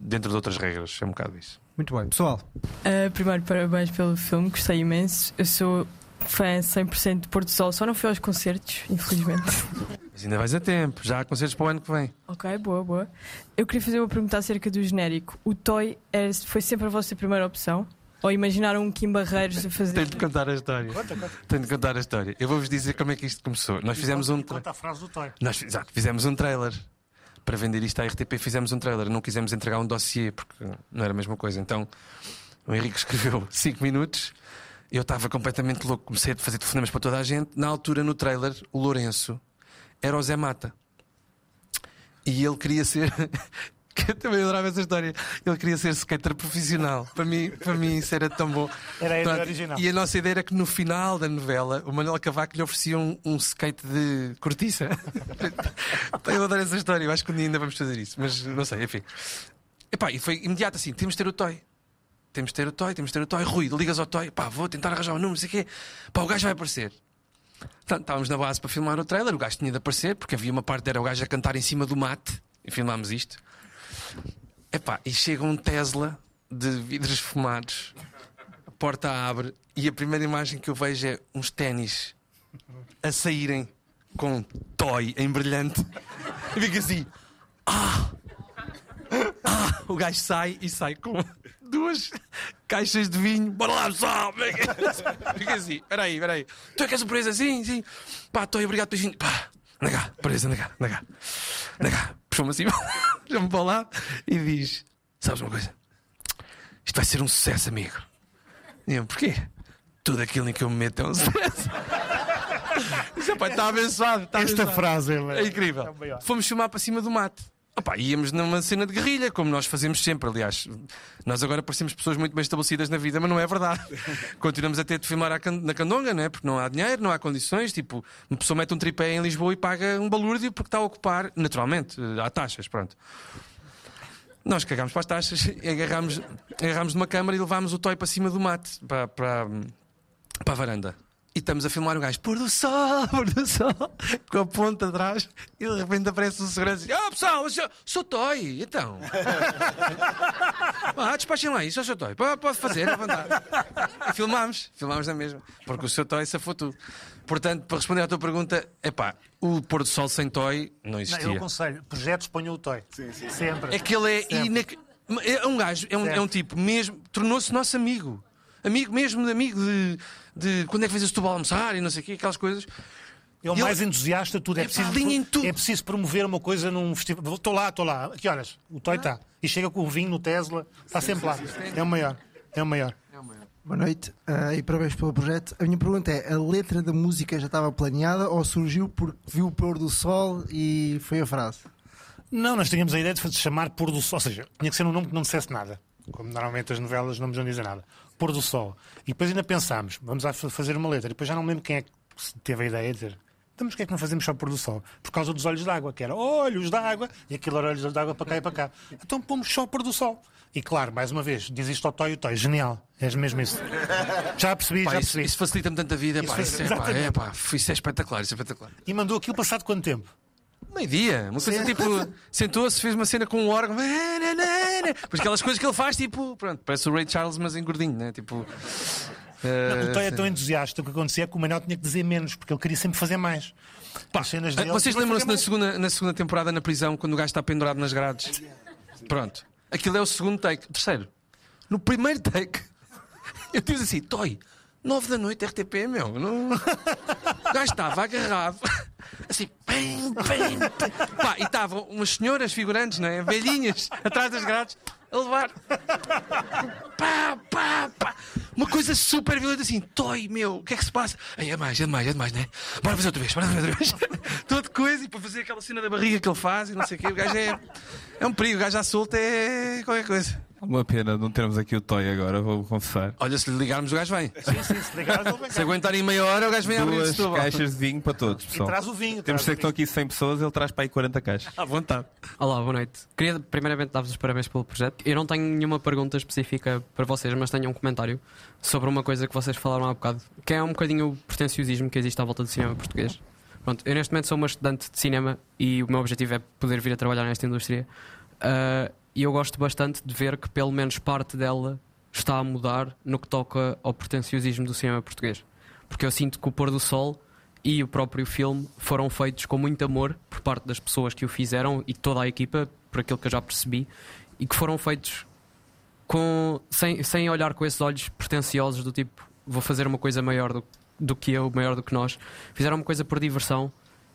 dentro de outras regras. É um bocado isso. Muito bem, pessoal. Uh, primeiro, parabéns pelo filme, gostei imenso. Eu sou fã 100% de Porto Sol, só não fui aos concertos, infelizmente. Mas ainda vais a tempo. Já há concertos para o ano que vem. ok, boa, boa. Eu queria fazer uma pergunta acerca do genérico. O Toy é- foi sempre a vossa primeira opção? Ou imaginaram um Kim Barreiros a fazer. Tenho de contar a história. Tenho de contar a história. Eu vou-vos dizer como é que isto começou. Nós fizemos um. Conta a frase do Toy. Nós exato, fizemos um trailer. Para vender isto à RTP, fizemos um trailer. Não quisemos entregar um dossiê, porque não era a mesma coisa. Então, o Henrique escreveu 5 minutos. Eu estava completamente louco. Comecei a fazer telefonemas para toda a gente. Na altura, no trailer, o Lourenço era o Zé Mata. E ele queria ser. que eu também adorava essa história. Ele queria ser skater profissional. Para mim, para mim isso era tão bom. Era a ideia original. E a nossa ideia era que no final da novela o Manuel Cavaco lhe oferecia um, um skate de cortiça. eu adoro essa história. Eu acho que um dia ainda vamos fazer isso. Mas não sei, enfim. Epá, e foi imediato assim: temos de ter o Toy. Temos de ter o Toy, temos de ter o Toy. Rui, ligas ao Toy. Pá, vou tentar arranjar o número, não sei o quê. Pá, o gajo vai aparecer. Estávamos na base para filmar o trailer. O gajo tinha de aparecer, porque havia uma parte era o gajo a cantar em cima do mate. E filmámos isto. Epá, e chega um Tesla de vidros fumados, a porta abre e a primeira imagem que eu vejo é uns ténis a saírem com toy em brilhante. E fica assim: ah! Ah! O gajo sai e sai com duas caixas de vinho. Bora lá, pessoal! Fica assim: peraí, peraí. Tu é que és o presa? Sim, sim. Pá, toy, obrigado, beijinho. Pá, anda cá, presa, anda cá, anda cá. Anda cá. Puxou-me assim, puxou-me para lá e diz: Sabes uma coisa? Isto vai ser um sucesso, amigo. E eu, porquê? Tudo aquilo em que eu me meto é um sucesso. Isso, pá, está abençoado. Está Esta abençoado. frase é, É incrível. É. Fomos filmar para cima do mato. Opa, íamos numa cena de guerrilha, como nós fazemos sempre. Aliás, nós agora parecemos pessoas muito bem estabelecidas na vida, mas não é verdade. Continuamos a ter de filmar na candonga, não é? Porque não há dinheiro, não há condições. Tipo, uma pessoa mete um tripé em Lisboa e paga um balúrdio porque está a ocupar, naturalmente, eh, há taxas, pronto. Nós cagámos para as taxas, e agarrámos, agarrámos de uma câmara e levámos o toy para cima do mate, para, para, para a varanda. E estamos a filmar um gajo, pôr do sol, pôr do sol, com a ponta atrás, e de repente aparece um segurança e diz: Ah, pessoal, eu sou, sou Toy, então. Ah, despachem lá isso, eu sou Toy, pode pode fazer, levantar. E filmámos, filmámos na mesma, porque o seu Toy safou tudo. Portanto, para responder à tua pergunta, é pá, o pôr do sol sem Toy não Não, eu existia. aconselho, projetos ponham o toy. Sempre. É que ele é, Sempre. inac- é um gajo, é um, é um tipo mesmo, tornou-se nosso amigo. Amigo mesmo, de amigo de, de quando é que vens a Setúbal almoçar e não sei o quê, aquelas coisas. É o Ele- mais entusiasta de tudo. É, É preciso, tudo. é preciso promover uma coisa num festival. Estou lá, estou lá. A que horas? O Toy está. E chega com o vinho no Tesla. Está sempre lá. É o maior. É o maior. Boa noite ah, e parabéns pelo projeto. A minha pergunta é: a letra da música já estava planeada ou surgiu porque viu o pôr do sol e foi a frase? Não, nós tínhamos a ideia de chamar Pôr do Sol. Ou seja, tinha que ser um nome que não dissesse nada. Como normalmente as novelas não dizem nada. Pôr do Sol. E depois ainda pensámos, vamos fazer uma letra. E depois já não me lembro quem é que teve a ideia de dizer. Então, mas porquê é que não fazemos só pôr do sol? Por causa dos olhos d'água, que era olhos d'água, e aquilo era olhos d'água para cá e para cá. Então pomos só pôr do sol. E claro, mais uma vez, diz isto ao Toy o Toy. Genial. És mesmo isso. Já percebi, Pá, já isso, percebi. isso facilita-me tanta vida. Pá, Isso isso, é, pá, é, pá, isso é espetacular, isso é espetacular. E mandou aquilo passado quanto tempo? Meio-dia, uma coisa tipo, sentou-se, fez uma cena com um órgão, depois aquelas coisas que ele faz, tipo, pronto, parece o Ray Charles, mas em gordinho, né? Tipo. Não, o Toy é eh, tão entusiasta. O que acontecia é que o Manel tinha que dizer menos, porque ele queria sempre fazer mais. Pá, as cenas dele, Vocês lembram-se na segunda, na segunda temporada na prisão, quando o gajo está pendurado nas grades? Pronto. Aquilo é o segundo take. O terceiro. No primeiro take, eu disse assim: Toy, nove da noite, RTP, meu. Não... O gajo estava agarrado, assim, pim, pim. Pá, e estavam umas senhoras figurantes, não é? Velhinhas, atrás das grades, a levar. Pá, pá, pá. Uma coisa super violenta assim, Toy, meu, o que é que se passa? Aí é mais, é demais, é demais, não é? Bora fazer outra vez, bora fazer outra vez. Toda coisa, e para fazer aquela cena da barriga que ele faz e não sei o quê. O gajo é. É um perigo, o gajo à solta é qualquer coisa. Uma pena não termos aqui o Toy agora, vou confessar. Olha, se lhe ligarmos, o gajo vem. Sim, sim, se ligares, ele vem Se aguentarem meia hora, o gajo vem abrir Duas caixas de vinho para todos, E pessoal. traz o vinho. Temos que estão aqui 100 pessoas, ele traz para aí 40 caixas. À vontade. Olá, boa noite. Queria primeiramente dar-vos os parabéns pelo projeto. Eu não tenho nenhuma pergunta específica para vocês, mas tenho um comentário sobre uma coisa que vocês falaram há bocado, que é um bocadinho o pretenciosismo que existe à volta do cinema português. Pronto, eu neste momento sou uma estudante de cinema e o meu objetivo é poder vir a trabalhar nesta indústria. Ah, e eu gosto bastante de ver que pelo menos parte dela está a mudar no que toca ao pretenciosismo do cinema português. Porque eu sinto que o pôr do sol e o próprio filme foram feitos com muito amor por parte das pessoas que o fizeram e toda a equipa, por aquilo que eu já percebi, e que foram feitos com, sem, sem olhar com esses olhos pretenciosos do tipo vou fazer uma coisa maior do, do que eu, maior do que nós. Fizeram uma coisa por diversão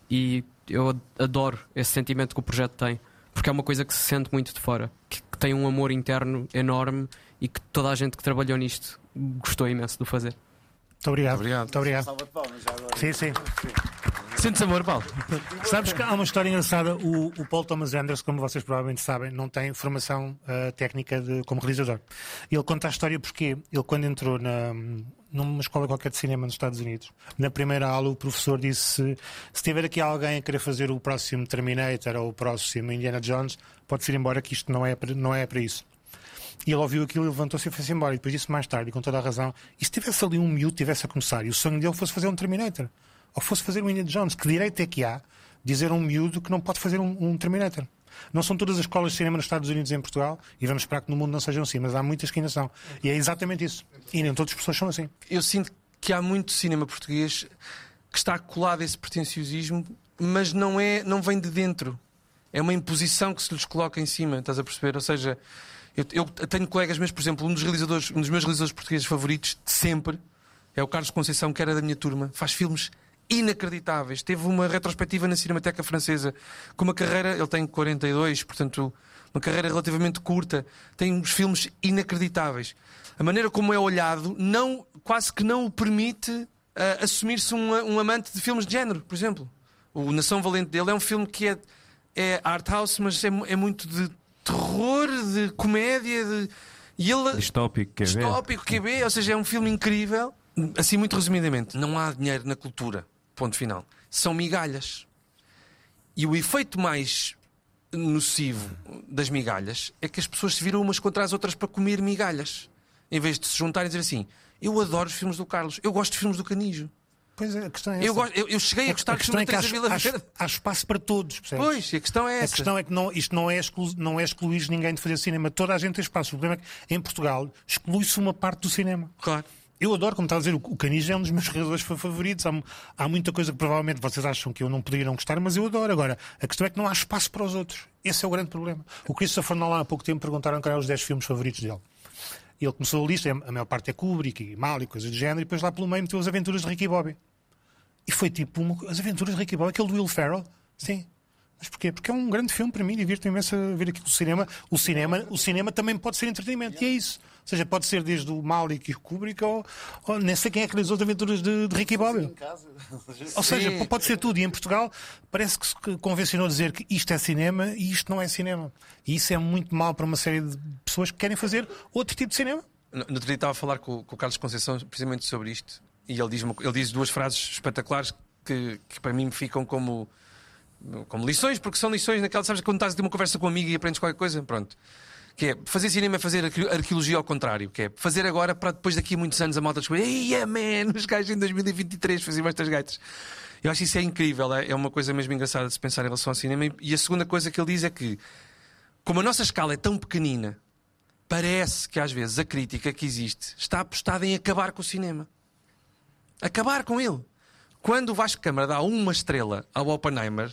e eu ad- adoro esse sentimento que o projeto tem, porque é uma coisa que se sente muito de fora, que, que tem um amor interno enorme e que toda a gente que trabalhou nisto gostou imenso de o fazer. Muito obrigado. Obrigado. Muito obrigado. Salva de palmas já agora. Sim, sim. Sentes amor, Paulo? Sabes que há uma história engraçada. O, o Paul Thomas Anderson, como vocês provavelmente sabem, não tem formação ah, técnica de, como realizador. Ele conta a história porque ele, quando entrou na, numa escola qualquer de cinema nos Estados Unidos, na primeira aula, o professor disse: se tiver aqui alguém a querer fazer o próximo Terminator ou o próximo Indiana Jones, pode-se ir embora, que isto não é, não é para isso. E ele ouviu aquilo levantou-se e foi-se embora. E depois disse mais tarde, com toda a razão: e se tivesse ali um miúdo, tivesse a começar, e o sonho dele fosse fazer um Terminator, ou fosse fazer um Indiana Jones, que direito é que há dizer a um miúdo que não pode fazer um, um Terminator? Não são todas as escolas de cinema nos Estados Unidos e em Portugal, e vamos esperar que no mundo não sejam assim, mas há muitas que ainda são. E é exatamente isso. E nem todas as pessoas são assim. Eu sinto que há muito cinema português que está colado a esse pretenciosismo, mas não, é, não vem de dentro. É uma imposição que se lhes coloca em cima, estás a perceber? Ou seja, eu, eu tenho colegas meus, por exemplo, um dos, realizadores, um dos meus realizadores portugueses favoritos de sempre é o Carlos Conceição, que era da minha turma. Faz filmes inacreditáveis. Teve uma retrospectiva na Cinemateca Francesa com uma carreira, ele tem 42, portanto, uma carreira relativamente curta. Tem uns filmes inacreditáveis. A maneira como é olhado não, quase que não o permite uh, assumir-se um, um amante de filmes de género, por exemplo. O Nação Valente dele é um filme que é, é art house, mas é, é muito de terror, de comédia, de... E ele... Distópico, QB. Distópico, QB, ou seja, é um filme incrível. Assim, muito resumidamente, não há dinheiro na cultura. Ponto final. São migalhas. E o efeito mais nocivo das migalhas é que as pessoas se viram umas contra as outras para comer migalhas. Em vez de se juntarem e dizer assim: Eu adoro os filmes do Carlos, eu gosto de filmes do Canijo. Pois é, a questão é Eu, gosto- eu- eu cheguei a gostar a de questão é filmes que da há, Vila há- há espaço para todos, percebes? Pois, a questão é A essa. questão é que não, isto não é, exclu, não é excluir ninguém de fazer cinema. Toda a gente tem espaço. O problema é que em Portugal exclui-se uma parte do cinema. Claro. Eu adoro, como está a dizer, o Canijo é um dos meus realizadores fa- favoritos. Há, há muita coisa que provavelmente vocês acham que eu não poderia não gostar, mas eu adoro. Agora, a questão é que não há espaço para os outros. Esse é o grande problema. O Christopher Nolan há pouco tempo perguntaram quais eram os 10 filmes favoritos dele. Ele começou a lista, a maior parte é Kubrick e Mal e coisas do género, e depois lá pelo meio meteu as aventuras de Ricky Bobby. E foi tipo uma, as aventuras de Ricky Bobby, aquele do Will Ferrell. Sim. Mas porquê? Porque é um grande filme para mim, divirto-me imenso a ver aqui o cinema. O cinema, o cinema também pode ser entretenimento, e é isso. Ou seja, pode ser desde o Malik e o Kubrick ou, ou nem sei quem é que realizou as aventuras de, de Ricky Bobby. Ou seja, pode ser tudo. E em Portugal parece que se convencionou dizer que isto é cinema e isto não é cinema. E isso é muito mal para uma série de pessoas que querem fazer outro tipo de cinema. No no outro dia estava a falar com, com o Carlos Conceição precisamente sobre isto e ele diz, ele diz duas frases espetaculares que, que para mim ficam como, como lições, porque são lições naquela, sabes, quando estás a ter uma conversa com um amigo e aprendes qualquer coisa, pronto. Que é fazer cinema é fazer arque- arqueologia ao contrário, que é fazer agora para depois daqui a muitos anos a malta descobrir, ei, man, os gajos em 2023 faziam estas gaitas. Eu acho isso é incrível, é, é uma coisa mesmo engraçada de se pensar em relação ao cinema. E- a segunda coisa que ele diz é que, como a nossa escala é tão pequenina, parece que às vezes a crítica que existe está apostada em acabar com o cinema. Acabar com ele. Quando o Vasco Câmara dá uma estrela ao Oppenheimer,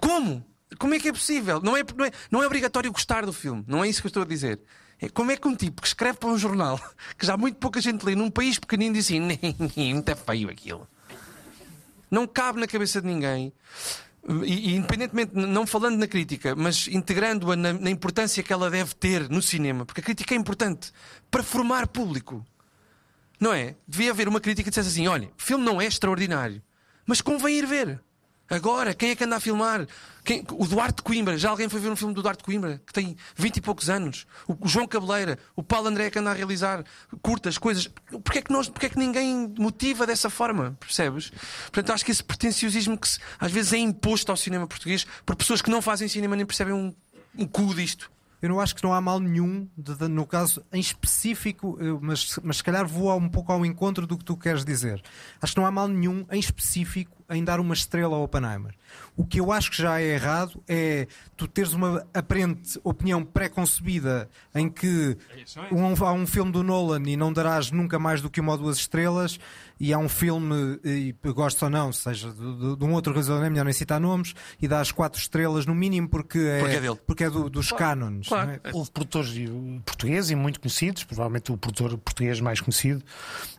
como? Como é que é possível? Não é, não, é, não é obrigatório gostar do filme. Não é isso que eu estou a dizer. É como é que um tipo que escreve para um jornal que já muito pouca gente lê num país pequenino diz assim: muito é feio aquilo. Não cabe na cabeça de ninguém. E, e independentemente, não falando na crítica, mas integrando-a na, na importância que ela deve ter no cinema, porque a crítica é importante para formar público. Não é? Devia haver uma crítica que dissesse assim: olha, o filme não é extraordinário, mas convém ir ver. Agora, quem é que anda a filmar? Quem- o Duarte Coimbra. Já alguém foi ver um filme do Duarte Coimbra, que tem 20 e poucos anos? O, João Cabeleira, o Paulo André que anda a realizar curtas coisas. Porquê é que, nós, porquê é que ninguém motiva dessa forma? Percebes? Portanto, acho que esse pretenciosismo que se- às vezes é imposto ao cinema português por pessoas que não fazem cinema nem percebem um, um cu disto. Eu não acho que não há mal nenhum, de- de- no caso em específico, eu- mas, mas se calhar vou um pouco ao encontro do que tu queres dizer. Acho que não há mal nenhum em específico em dar uma estrela ao Oppenheimer. O que eu acho que já é errado é tu teres uma aparente opinião pré-concebida em que um- há um filme do Nolan e não darás nunca mais do que uma ou duas estrelas e há um filme, e gosto ou não, seja de, de- de um outro realizador, é melhor nem citar nomes, e dás quatro estrelas no mínimo porque é, Porque é dele. porque é do- dos claro. não é? Houve produtores eh, portugueses e muito conhecidos, provavelmente o produtor português mais conhecido,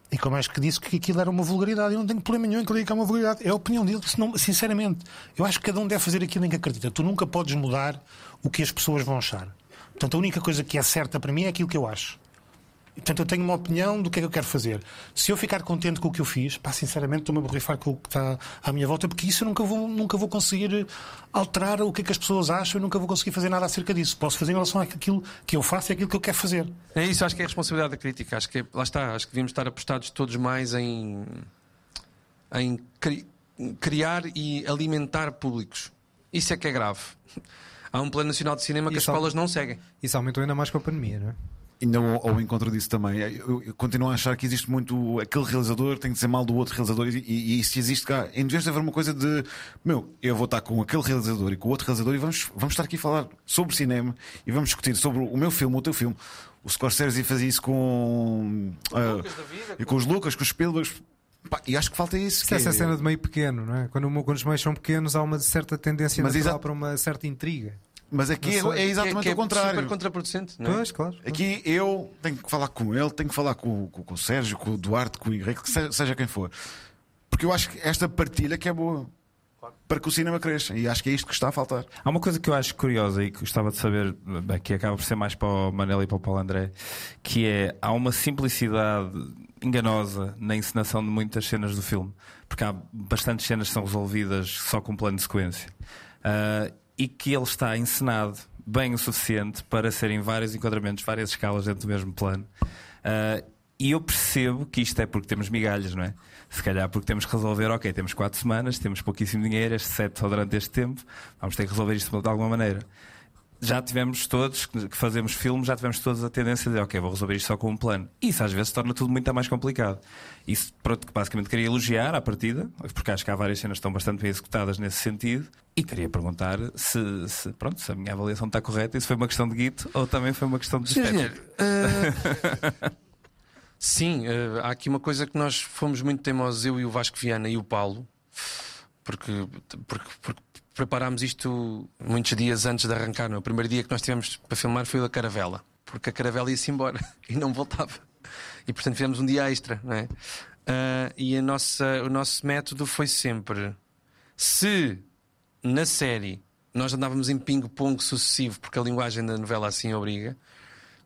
e como acho que disse que aquilo era uma vulgaridade. Eu não tenho problema nenhum em que ele diga que é uma vulgaridade. É a opinião dele. Se não- sinceramente, eu acho que cada um deve fazer aquilo em que acredita. Tu nunca podes mudar o que as pessoas vão achar. Portanto, a única coisa que é certa para mim é aquilo que eu acho. E, Portanto, eu tenho uma opinião do que é que eu quero fazer. Se eu ficar contente com o que eu fiz, pá, sinceramente estou-me a borrifar com o que está à minha volta, porque isso eu nunca vou, nunca vou conseguir alterar o que é que as pessoas acham, eu nunca vou conseguir fazer nada acerca disso. Posso fazer em relação àquilo que eu faço e aquilo que eu quero fazer. É isso, acho que é a responsabilidade da crítica. Acho que lá está, acho que devíamos estar apostados todos mais em, em cri- criar e alimentar públicos. Isso é que é grave. Há um plano nacional de cinema que as Isso é- escolas não seguem. Isso aumentou ainda mais com a pandemia, não é? Ainda ao, ao encontro disso também. Eu, eu continuo a achar que existe muito aquele realizador tem que dizer mal do outro realizador e, e, e se existe cá, em vez de haver uma coisa de meu, eu vou estar com aquele realizador e com o outro realizador e vamos, vamos estar aqui a falar sobre cinema e vamos discutir sobre o meu filme, o teu filme. O Scorsese fazia isso com, ah, e com os Lucas, com os Spielberg. Pá, e acho que falta isso. Isso é que essa cena de meio pequeno, não é? Quando, quando os meios são pequenos, há uma certa tendência Mas natural exa- para uma certa intriga. Mas aqui é, é exatamente que é, o que é contrário. super contraproducente, não é? Pois, claro. Aqui eu tenho que falar com ele, tenho que falar com, com- com o Sérgio, com o Duarte, com o Henrique, que seja, seja quem for. Porque eu acho que esta partilha que é boa para que o cinema cresça. E acho que é isto que está a faltar. Há uma coisa que eu acho curiosa e que gostava de saber, bem, que acaba por ser mais para o Manel e para o Paulo André, que é há uma simplicidade enganosa na encenação de muitas cenas do filme, porque há bastantes cenas que são resolvidas só com um plano de sequência. Ah, e que ele está encenado bem o suficiente para serem vários enquadramentos, várias escalas dentro do mesmo plano. Ah, e eu percebo que isto é porque temos migalhas, não é? Se calhar porque temos que resolver, ok, temos quatro semanas, temos pouquíssimo dinheiro, sete só durante este tempo, vamos ter que resolver isto de alguma maneira. Já tivemos todos, que fazemos filmes, já tivemos todos a tendência de, ok, vou resolver isto só com um plano. Isso às vezes torna tudo muito mais complicado. Isso, pronto, que basicamente queria elogiar à partida, porque acho que há várias cenas que estão bastante bem executadas nesse sentido, e queria perguntar se, se, pronto, se a minha avaliação está correta, e se foi uma questão de guito ou também foi uma questão de estética. Ah, sim, ah, há aqui uma coisa que nós fomos muito teimosos, eu e o Vasco Viana e o Paulo, porque, porque, porque preparámos isto muitos dias antes de arrancar. é? O primeiro dia que nós tivemos para filmar foi o da caravela, porque a caravela ia-se embora e não voltava. E portanto fizemos um dia extra, não é? Ah, e a nossa, o nosso método foi sempre: se na série nós andávamos em pingue-pongue sucessivo, porque a linguagem da novela assim obriga,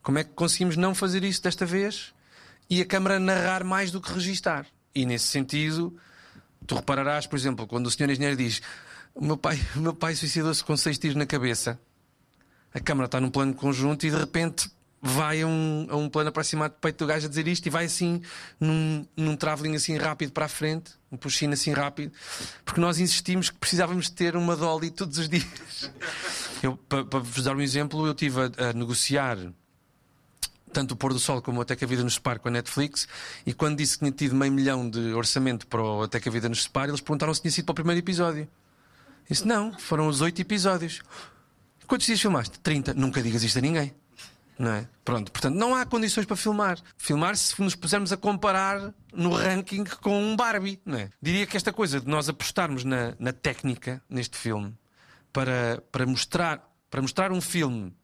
como é que conseguimos não fazer isso desta vez e a câmara narrar mais do que registar? E nesse sentido, tu repararás, por exemplo, quando o senhor engenheiro diz o meu pai, o meu pai suicidou-se com seis tiros na cabeça, a câmara está num plano conjunto e de repente vai a um, a um plano aproximado do peito do gajo a dizer isto e vai assim num, num travelling assim rápido para a frente, um puxinho assim rápido, porque nós insistimos que precisávamos ter uma dolly todos os dias. Eu, para, para vos dar um exemplo, eu estive a, a negociar tanto o Pôr do Sol como o Até que a Vida nos Separe com a Netflix e quando disse que tinha tido meio milhão de orçamento para o Até que a Vida nos Separe, eles perguntaram se tinha sido para o primeiro episódio. Disse, não, foram os oito episódios. Quantos dias filmaste? 30. Nunca digas isto a ninguém. Não é? Pronto, portanto, não há condições para filmar. Filmar se nos pusermos a comparar no ranking com um Barbie, não é? Diria que esta coisa de nós apostarmos na, na técnica neste filme para, para, mostrar, para mostrar um filme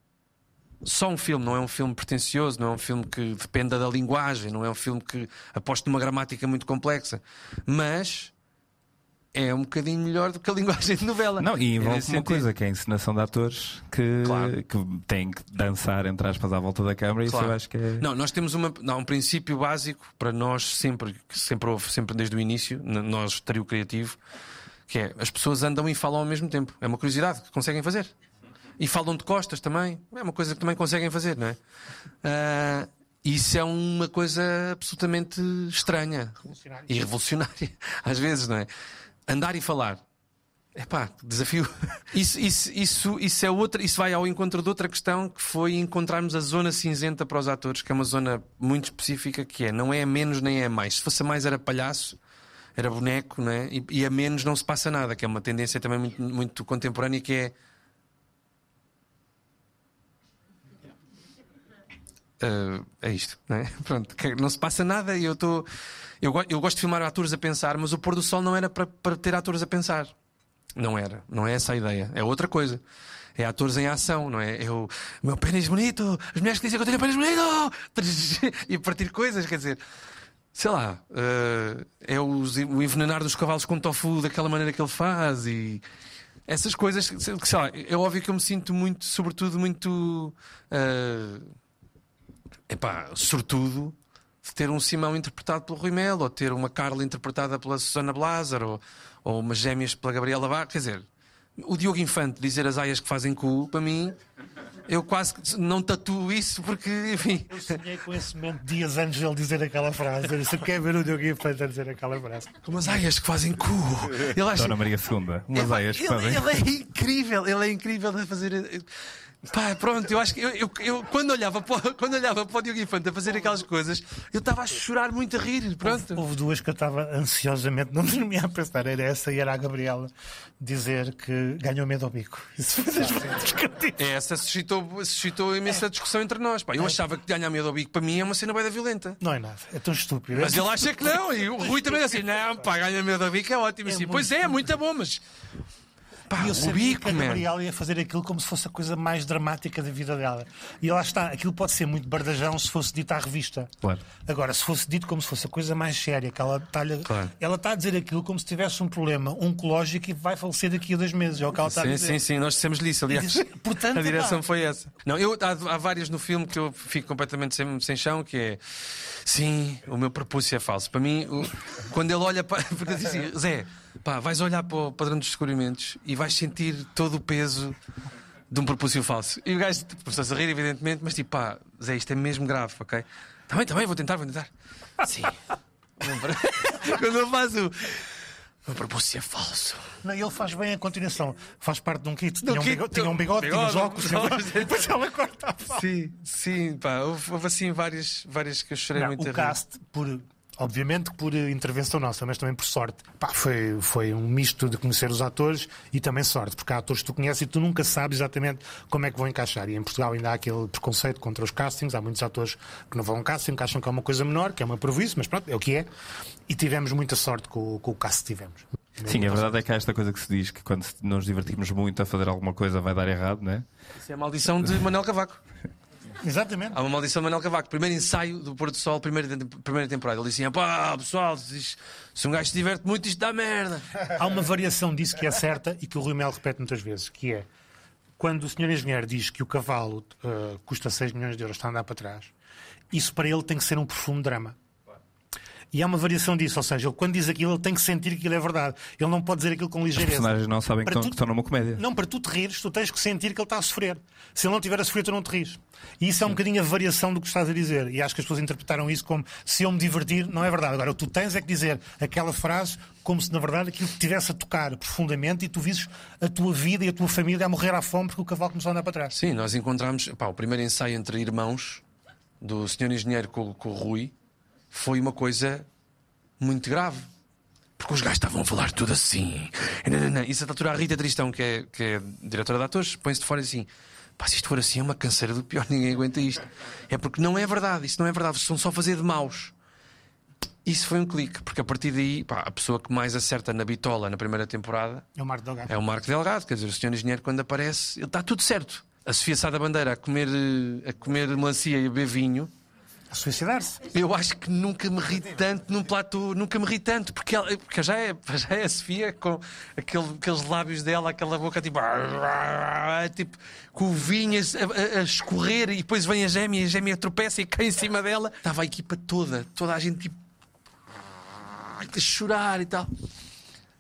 só um filme, não é um filme pretencioso, não é um filme que dependa da linguagem, não é um filme que aposte numa gramática muito complexa, mas é um bocadinho melhor do que a linguagem de novela. Não, e É envolve uma sentido. coisa que é a encenação de atores que, Claro. que têm que dançar, entre aspas, à volta da câmara. Claro. Isso eu acho que é. Não, nós temos uma, não, um princípio básico para nós sempre, que sempre houve, sempre desde o início, nós, trio criativo, que é as pessoas andam e falam ao mesmo tempo. É uma curiosidade que conseguem fazer. E falam de costas também. É uma coisa que também conseguem fazer, não é? Ah, isso é uma coisa absolutamente estranha e revolucionária, às vezes, não é? Andar e falar. Epá, que desafio. Isso, isso, isso, isso é outra, isso vai ao encontro de outra questão que foi encontrarmos a zona cinzenta para os atores, que é uma zona muito específica, que é não é a menos nem é a mais. Se fosse a mais era palhaço, era boneco, não é? E, e a menos não se passa nada, que é uma tendência também muito, muito contemporânea que é. Ah, é isto, não é? Pronto, não se passa nada e eu estou. Eu, eu gosto de filmar atores a pensar, mas o pôr do sol não era para, para ter atores a pensar. Não era, não é essa a ideia. É outra coisa. É atores em ação, não é? Eu, o meu pênis bonito, as mulheres que dizem que eu tenho pênis bonito e partir coisas, quer dizer, sei lá, eh, é os- o envenenar dos cavalos com tofu daquela maneira que ele faz e essas coisas, sei lá, é óbvio que eu me sinto muito, sobretudo, muito. eh, epá, sortudo de ter um Simão interpretado pelo Rui Melo, ou ter uma Carla interpretada pela Susana Blázar, ou, ou umas gêmeas pela Gabriela Barra. Quer dizer, o Diogo Infante dizer as aias que fazem cu, para mim, eu quase não tatuo isso porque, enfim. Eu sonhei com esse momento dias antes de ele dizer aquela frase. Eu quer ver o Diogo Infante a dizer aquela frase. Como as aias que fazem cu. Ele acha, Dona Maria II, umas Epá, aias que ele, fazem. ele é incrível, ele é incrível a fazer. Pá, pronto, eu acho que eu, eu- eu- quando, olhava para, o- quando olhava para o Diogo Infante a fazer aquelas coisas, eu estava a chorar muito a rir. Pronto. Houve duas que eu estava ansiosamente, não dormia a pensar. Era essa e era a Gabriela dizer que ganhou medo ao bico. Isso foi das mais criativas. É, Essa suscitou, suscitou imensa discussão entre nós. Pá, eu achava que ganhar medo ao bico para mim é uma cena bem violenta. Não é nada, é tão estúpido. Mas ele acha que não, e o Rui também é assim, não, pá, ganha medo ao bico é ótimo. Assim, pois é, é muito bom, mas. Pá, E eu sabia bico, que a. Gabriela ia fazer aquilo como se fosse a coisa mais dramática da vida dela. E lá está, aquilo pode ser muito bardajão se fosse dito à revista. Claro. Agora, se fosse dito como se fosse a coisa mais séria, que ela está Claro. ela está a dizer aquilo como se tivesse um problema oncológico e vai falecer daqui a dois meses. É o que ela está a Sim, dizer. sim, sim, nós dissemos-lhe isso, aliás. diz- portanto, a direção foi essa. Não, eu, há, há várias no filme que eu fico completamente sem, sem chão, que é sim, o meu prepúcio é falso. Para mim, o- quando ele olha para. Porque disse assim, Zé, pá, vais olhar para o padrão dos descobrimentos e vais sentir todo o peso de um prepúcio falso. E o gajo tipo, começou-se a rir, evidentemente, mas tipo, pá, Zé, isto é mesmo grave, ok? Também, também, vou tentar, vou tentar. Sim. quando ele faz o. Meu prepúcio é falso. Não, ele faz bem a continuação. Faz parte de um kit. Tinha, um kit, bigode, tinha um bigode, tinha uns bigode, óculos. Depois ela corta a fala. Sim, sim, pá, houve, houve assim várias, várias que eu chorei Não, muito a o rir. cast, por, obviamente que por eh, intervenção nossa, mas também por sorte, pá, foi, foi um misto de conhecer os atores e também sorte, porque há atores que tu conheces e tu nunca sabes exatamente como é que vão encaixar. E em Portugal ainda há aquele preconceito contra os castings, há muitos atores que não vão a um casting, que acham que é uma coisa menor, que é uma prejuízo, mas pronto, é o que é. E tivemos muita sorte com, o- com o cast que tivemos. Sim, a verdade é que há esta coisa que se diz que quando nos divertimos muito a fazer alguma coisa vai dar errado, não é? Isso é a maldição de Manuel Cavaco. Exatamente. Há uma maldição de Manuel Cavaco. Primeiro ensaio do Pôr do Sol, primeira, primeira temporada. Ele disse assim: pá, pessoal, se um gajo se diverte muito, isto dá merda. Há uma variação disso que é certa e que o Rui Mel repete muitas vezes, que é quando o senhor engenheiro diz que o cavalo eh, custa 6 milhões de euros, está a andar para trás, isso para ele tem que ser um profundo drama. E há uma variação disso, ou seja, ele quando diz aquilo, ele tem que sentir que aquilo é verdade. Ele não pode dizer aquilo com Os ligeireza. personagens não sabem que Para estão, tu- que estão numa comédia. Não, para tu te rires, tu tens que sentir que ele está a sofrer. Se ele não estiver a sofrer, tu não te rires. E isso é um bocadinho a variação do que estás a dizer. E acho que as pessoas interpretaram isso como se eu me divertir, não é verdade. Agora, tu tens é que dizer aquela frase como se na verdade aquilo te estivesse a tocar profundamente e tu visses a tua vida e a tua família a morrer à fome porque o cavalo começou a andar para trás. Sim, nós encontramos. Pá, o primeiro ensaio entre irmãos do senhor engenheiro com, com o Rui foi uma coisa muito grave. Porque os gajos estavam a falar tudo assim. E não, não, não. Isso a altura a Rita Tristão, que é, que é diretora de atores, põe-se de fora e diz assim: pá, se isto for assim é uma canseira do pior, ninguém aguenta isto. É porque não é verdade, isso não é verdade, estão só a fazer de maus. Isso foi um clique, porque a partir daí, pá, a pessoa que mais acerta na bitola na primeira temporada É o Marco Delgado. é o Marco Delgado, quer dizer, o senhor engenheiro, quando aparece, ele está tudo certo. A Sofia Sá da Bandeira a comer, eh, a comer melancia e a beber vinho. A suicidar-se. Eu acho que nunca me ri tanto num platô, nunca me ri tanto, porque, ela, porque já, é, já é a Sofia com aquele, aqueles lábios dela, aquela boca tipo, tipo com o vinho a, a- a escorrer e depois vem a gêmea e a gêmea tropeça e cai em cima dela. Estava a equipa toda, toda a gente tipo a chorar e tal.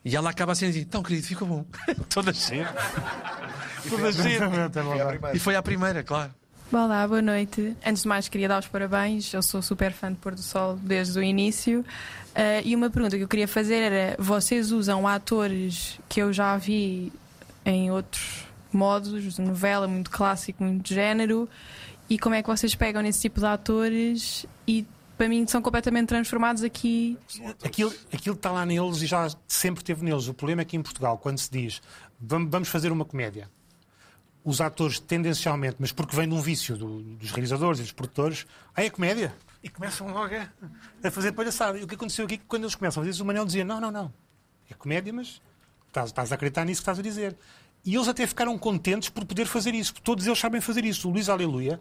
E ela acaba assim, então querido, ficou bom. toda cheia. toda cheia. E foi à primeira, claro. Olá, boa noite. Antes de mais, queria dar os parabéns. Eu sou super fã de Pôr do Sol desde o início. Ah, e uma pergunta que eu queria fazer era: vocês usam atores que eu já vi em outros modos, de novela, muito clássico, muito género, e como é que vocês pegam nesse tipo de atores e para mim são completamente transformados aqui? Aquilo, aquilo está lá neles e já sempre teve neles. O problema é que em Portugal, quando se diz "Vam- vamos fazer uma comédia, os atores tendencialmente, mas porque vem de um vício do- dos realizadores e dos produtores, aí é comédia. E começam logo a, a fazer palhaçada. E o que aconteceu aqui é que quando eles começam a dizer o Manel dizia: não, não, não, é comédia, mas estás, estás a acreditar nisso que estás a dizer. E eles até ficaram contentes por poder fazer isso, porque todos eles sabem fazer isso. O Luís Aleluia,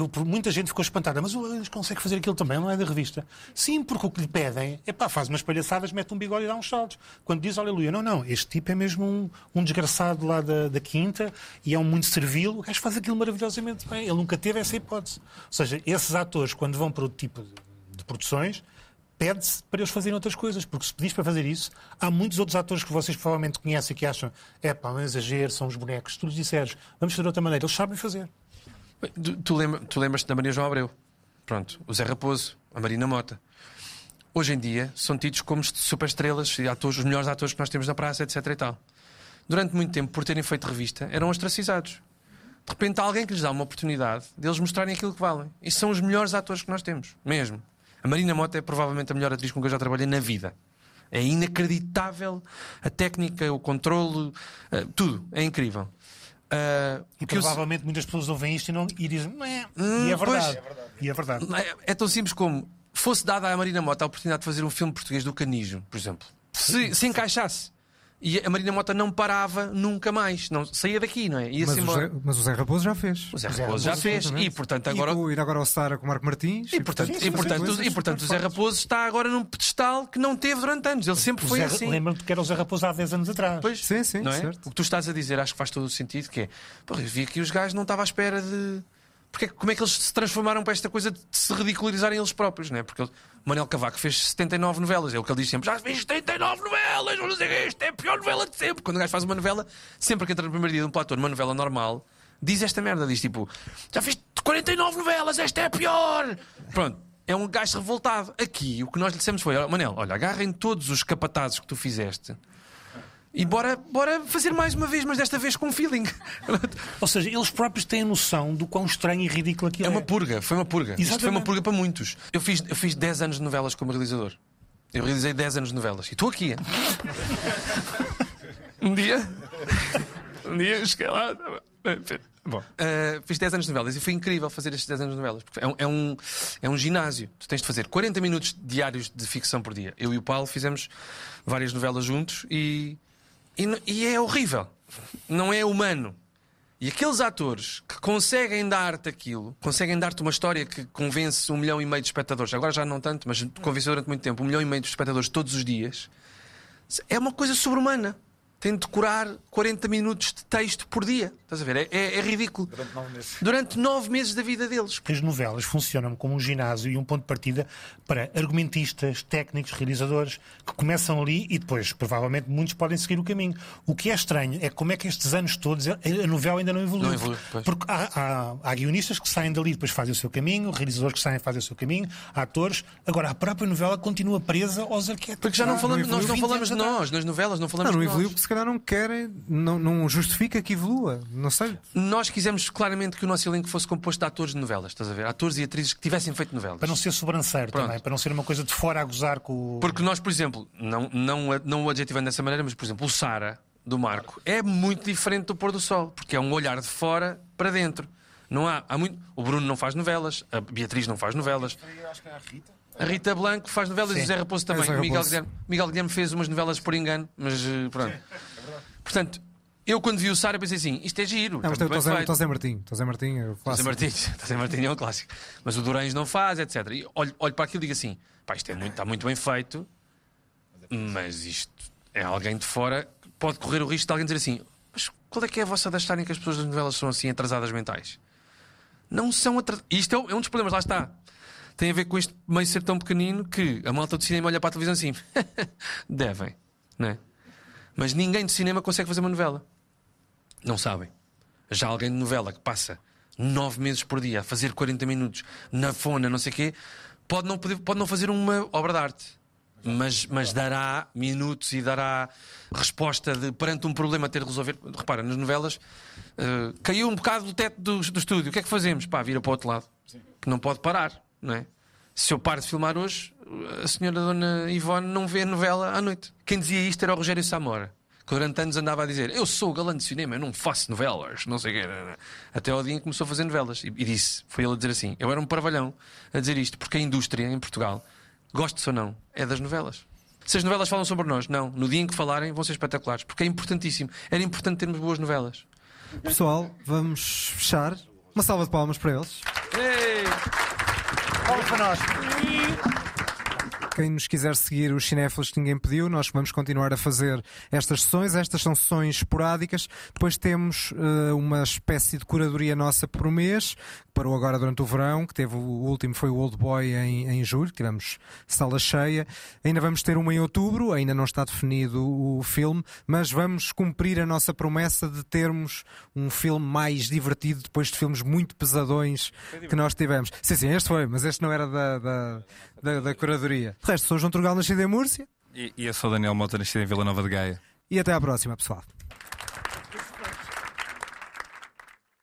eu, muita gente ficou espantada, mas eles conseguem fazer aquilo também, não é da revista? Sim, porque o que lhe pedem é pá, faz umas palhaçadas, mete um bigode e dá uns saltos. Quando diz aleluia, não, não, este tipo é mesmo um, um desgraçado lá da, da quinta e é um muito servil, o gajo faz aquilo maravilhosamente bem. Ele nunca teve essa hipótese. Ou seja, esses atores, quando vão para outro tipo de, de produções, pede-se para eles fazerem outras coisas, porque se pedis para fazer isso, há muitos outros atores que vocês provavelmente conhecem que acham é pá, um exagero, são os bonecos. Se tu disseres, vamos fazer de outra maneira, eles sabem fazer. Tu, lembra, tu lembras-te da Maria João Abreu? Pronto, o Zé Raposo, a Marina Mota. Hoje em dia são tidos como super estrelas e atores, os melhores atores que nós temos na praça, etc. E tal. Durante muito tempo, por terem feito revista, eram ostracizados. De repente há alguém que lhes dá uma oportunidade deles mostrarem aquilo que valem. E são os melhores atores que nós temos, mesmo. A Marina Mota é provavelmente a melhor atriz com que eu já trabalhei na vida. É inacreditável a técnica, o controle, eh, tudo. É incrível. Ah, E que eu- provavelmente muitas pessoas ouvem isto e, não, e dizem, "Meh", Hum, e é pois. verdade. E é verdade. É, é tão simples como fosse dada à Marina Mota a oportunidade de fazer um filme português do Canijo, por exemplo. Se, se encaixasse. E a Marina Mota não parava nunca mais. Não, saía daqui, não é? Ia-se Mas o. Zé, mas o Zé Raposo já fez. O Zé Zé Raposo já Raposo, fez. exatamente. E portanto agora. E ir agora ao Star com o Marco Martins. E portanto, e, portanto, e, portanto o Zé Raposo está agora num pedestal que não teve durante anos. Ele sempre O foi Zé- assim. Lembra-me que era o Zé Raposo há 10 anos atrás. Pois, Sim, sim, não é? certo. O que tu estás a dizer acho que faz todo o sentido, que é, porra, eu vi aqui os gajos não estava à espera de. Porque, é como é que eles se transformaram para esta coisa de se ridicularizarem eles próprios, não é? Porque ele- Manuel Cavaco fez 79 novelas, é o que ele diz sempre: já fiz 79 novelas, vamos dizer isto é a pior novela de sempre. Quando o gajo faz uma novela, sempre que entra no primeiro dia de um platô, numa novela normal, diz esta merda: diz tipo, já fiz 49 novelas, esta é a pior. Pronto. É um gajo revoltado. Aqui, o que nós lhe dissemos foi: "Olha, Manel, olha, agarrem todos os capatazes que tu fizeste e bora, bora fazer mais uma vez, mas desta vez com feeling. Ou seja, eles próprios têm a noção do quão estranho e ridículo aquilo É é. uma purga, foi uma purga. Isto foi uma Exatamente. purga para muitos. Eu fiz, eu fiz 10 anos de novelas como realizador. Eu realizei 10 anos de novelas. E estou aqui. hein? um dia. Um dia cheguei lá. Bom, eh, fiz 10 anos de novelas e foi incrível fazer estes 10 anos de novelas. Porque é um, é, um, é um ginásio. Tu tens de fazer 40 minutos diários de ficção por dia. Eu e o Paulo fizemos várias novelas juntos e, e, e é horrível. Não é humano. E aqueles atores que conseguem dar-te aquilo, conseguem dar-te uma história que convence um milhão e meio de espectadores, agora já não tanto, mas convenceu durante muito tempo, um milhão e meio de espectadores todos os dias, é uma coisa sobre-humana. Tem de decorar 40 minutos de texto por dia. Estás a ver? É, é- é ridículo. Durante nove meses da vida deles. As novelas funcionam como um ginásio e um ponto de partida para argumentistas, técnicos, realizadores que começam ali e depois, provavelmente, muitos podem seguir o caminho. O que é estranho é como é que estes anos todos a novela ainda não evoluiu. Não evolui. Porque há, há- há guionistas que saem dali e depois fazem o seu caminho, realizadores que saem e fazem o seu caminho, há atores. Agora, a própria novela continua presa aos arquétipos. Porque já não falamos, não nós não evoluiu 20 falamos de nós, nas novelas, não falamos Não, não de nós. Calhar não querem, não, não justifica que evolua. Não sei. Nós quisemos claramente que o nosso elenco fosse composto de atores de novelas, estás a ver? Atores e atrizes que tivessem feito novelas. Para não ser sobranceiro Pronto. também, para não ser uma coisa de fora a gozar com o. Porque nós, por exemplo, não, não, não o adjetivando dessa maneira, mas por exemplo, o Sara do Marco é muito diferente do pôr do sol, porque é um olhar de fora para dentro. Não há, há muito. O Bruno não faz novelas, a Beatriz não faz novelas. A Rita Blanco faz novelas e o Zé Raposo também. É o Miguel. Guilherme, Miguel Guilherme fez umas novelas por engano, mas eh, pronto. Portanto, eu quando vi o Sara pensei assim: isto é giro. Não, mas muito Zé. Zé Martim. Zé Martim é o José clássico. Martins, José Martins é um clássico. Mas o Durães não faz, etc. E olho, olho para aquilo e digo assim: pá, isto é muito, está muito bem feito, mas isto é alguém de fora que pode correr o risco de alguém dizer assim: mas qual é que é a vossa das estarem que as pessoas das novelas são assim atrasadas mentais? Não são atrasadas. Isto é é um dos problemas, lá está. Tem a ver com este meio ser tão pequenino que a malta do cinema olha para a televisão assim: devem, não é? Mas ninguém de cinema consegue fazer uma novela. Não sabem. Já alguém de novela que passa nove meses por dia a fazer 40 minutos na fona, não sei o quê, pode não, poder, pode não fazer uma obra de arte. Mas, mas dará minutos e dará resposta de, perante um problema a ter de resolver. Repara, nas novelas eh, caiu um bocado do teto do, do estúdio. O que é que fazemos? Pá, vira para o outro lado. Não pode parar, não é? Se eu paro de filmar hoje, a senhora Dona Ivone não vê a novela à noite. Quem dizia isto era o Rogério Samora. Que durante anos andava a dizer: Eu sou o galã de cinema, eu não faço novelas, não sei o quê. Até ao dia em que começou a fazer novelas. E, e disse: Foi ele a dizer assim: Eu era um parvalhão a dizer isto, porque a indústria em Portugal, goste ou não, é das novelas. Se as novelas falam sobre nós, não. No dia em que falarem, vão ser espetaculares, porque é importantíssimo. Era importante termos boas novelas. Pessoal, vamos fechar. Uma salva de palmas para eles. Fala para nós. Quem nos quiser seguir os cinéfilos que ninguém pediu, nós vamos continuar a fazer estas sessões. Estas são sessões esporádicas. Depois temos eh, uma espécie de curadoria nossa por mês, que parou agora durante o verão, que teve o último foi o Old Boy em, em julho, tivemos sala cheia. Ainda vamos ter uma em outubro, ainda não está definido o filme, mas vamos cumprir a nossa promessa de termos um filme mais divertido depois de filmes muito pesadões que nós tivemos. Sim, sim, este foi, mas este não era da, da, da, da curadoria. De resto, sou João Turgal, nascido em Múrcia, E, e eu sou Daniel Mota, nascido em Vila Nova de Gaia. e até à próxima, pessoal.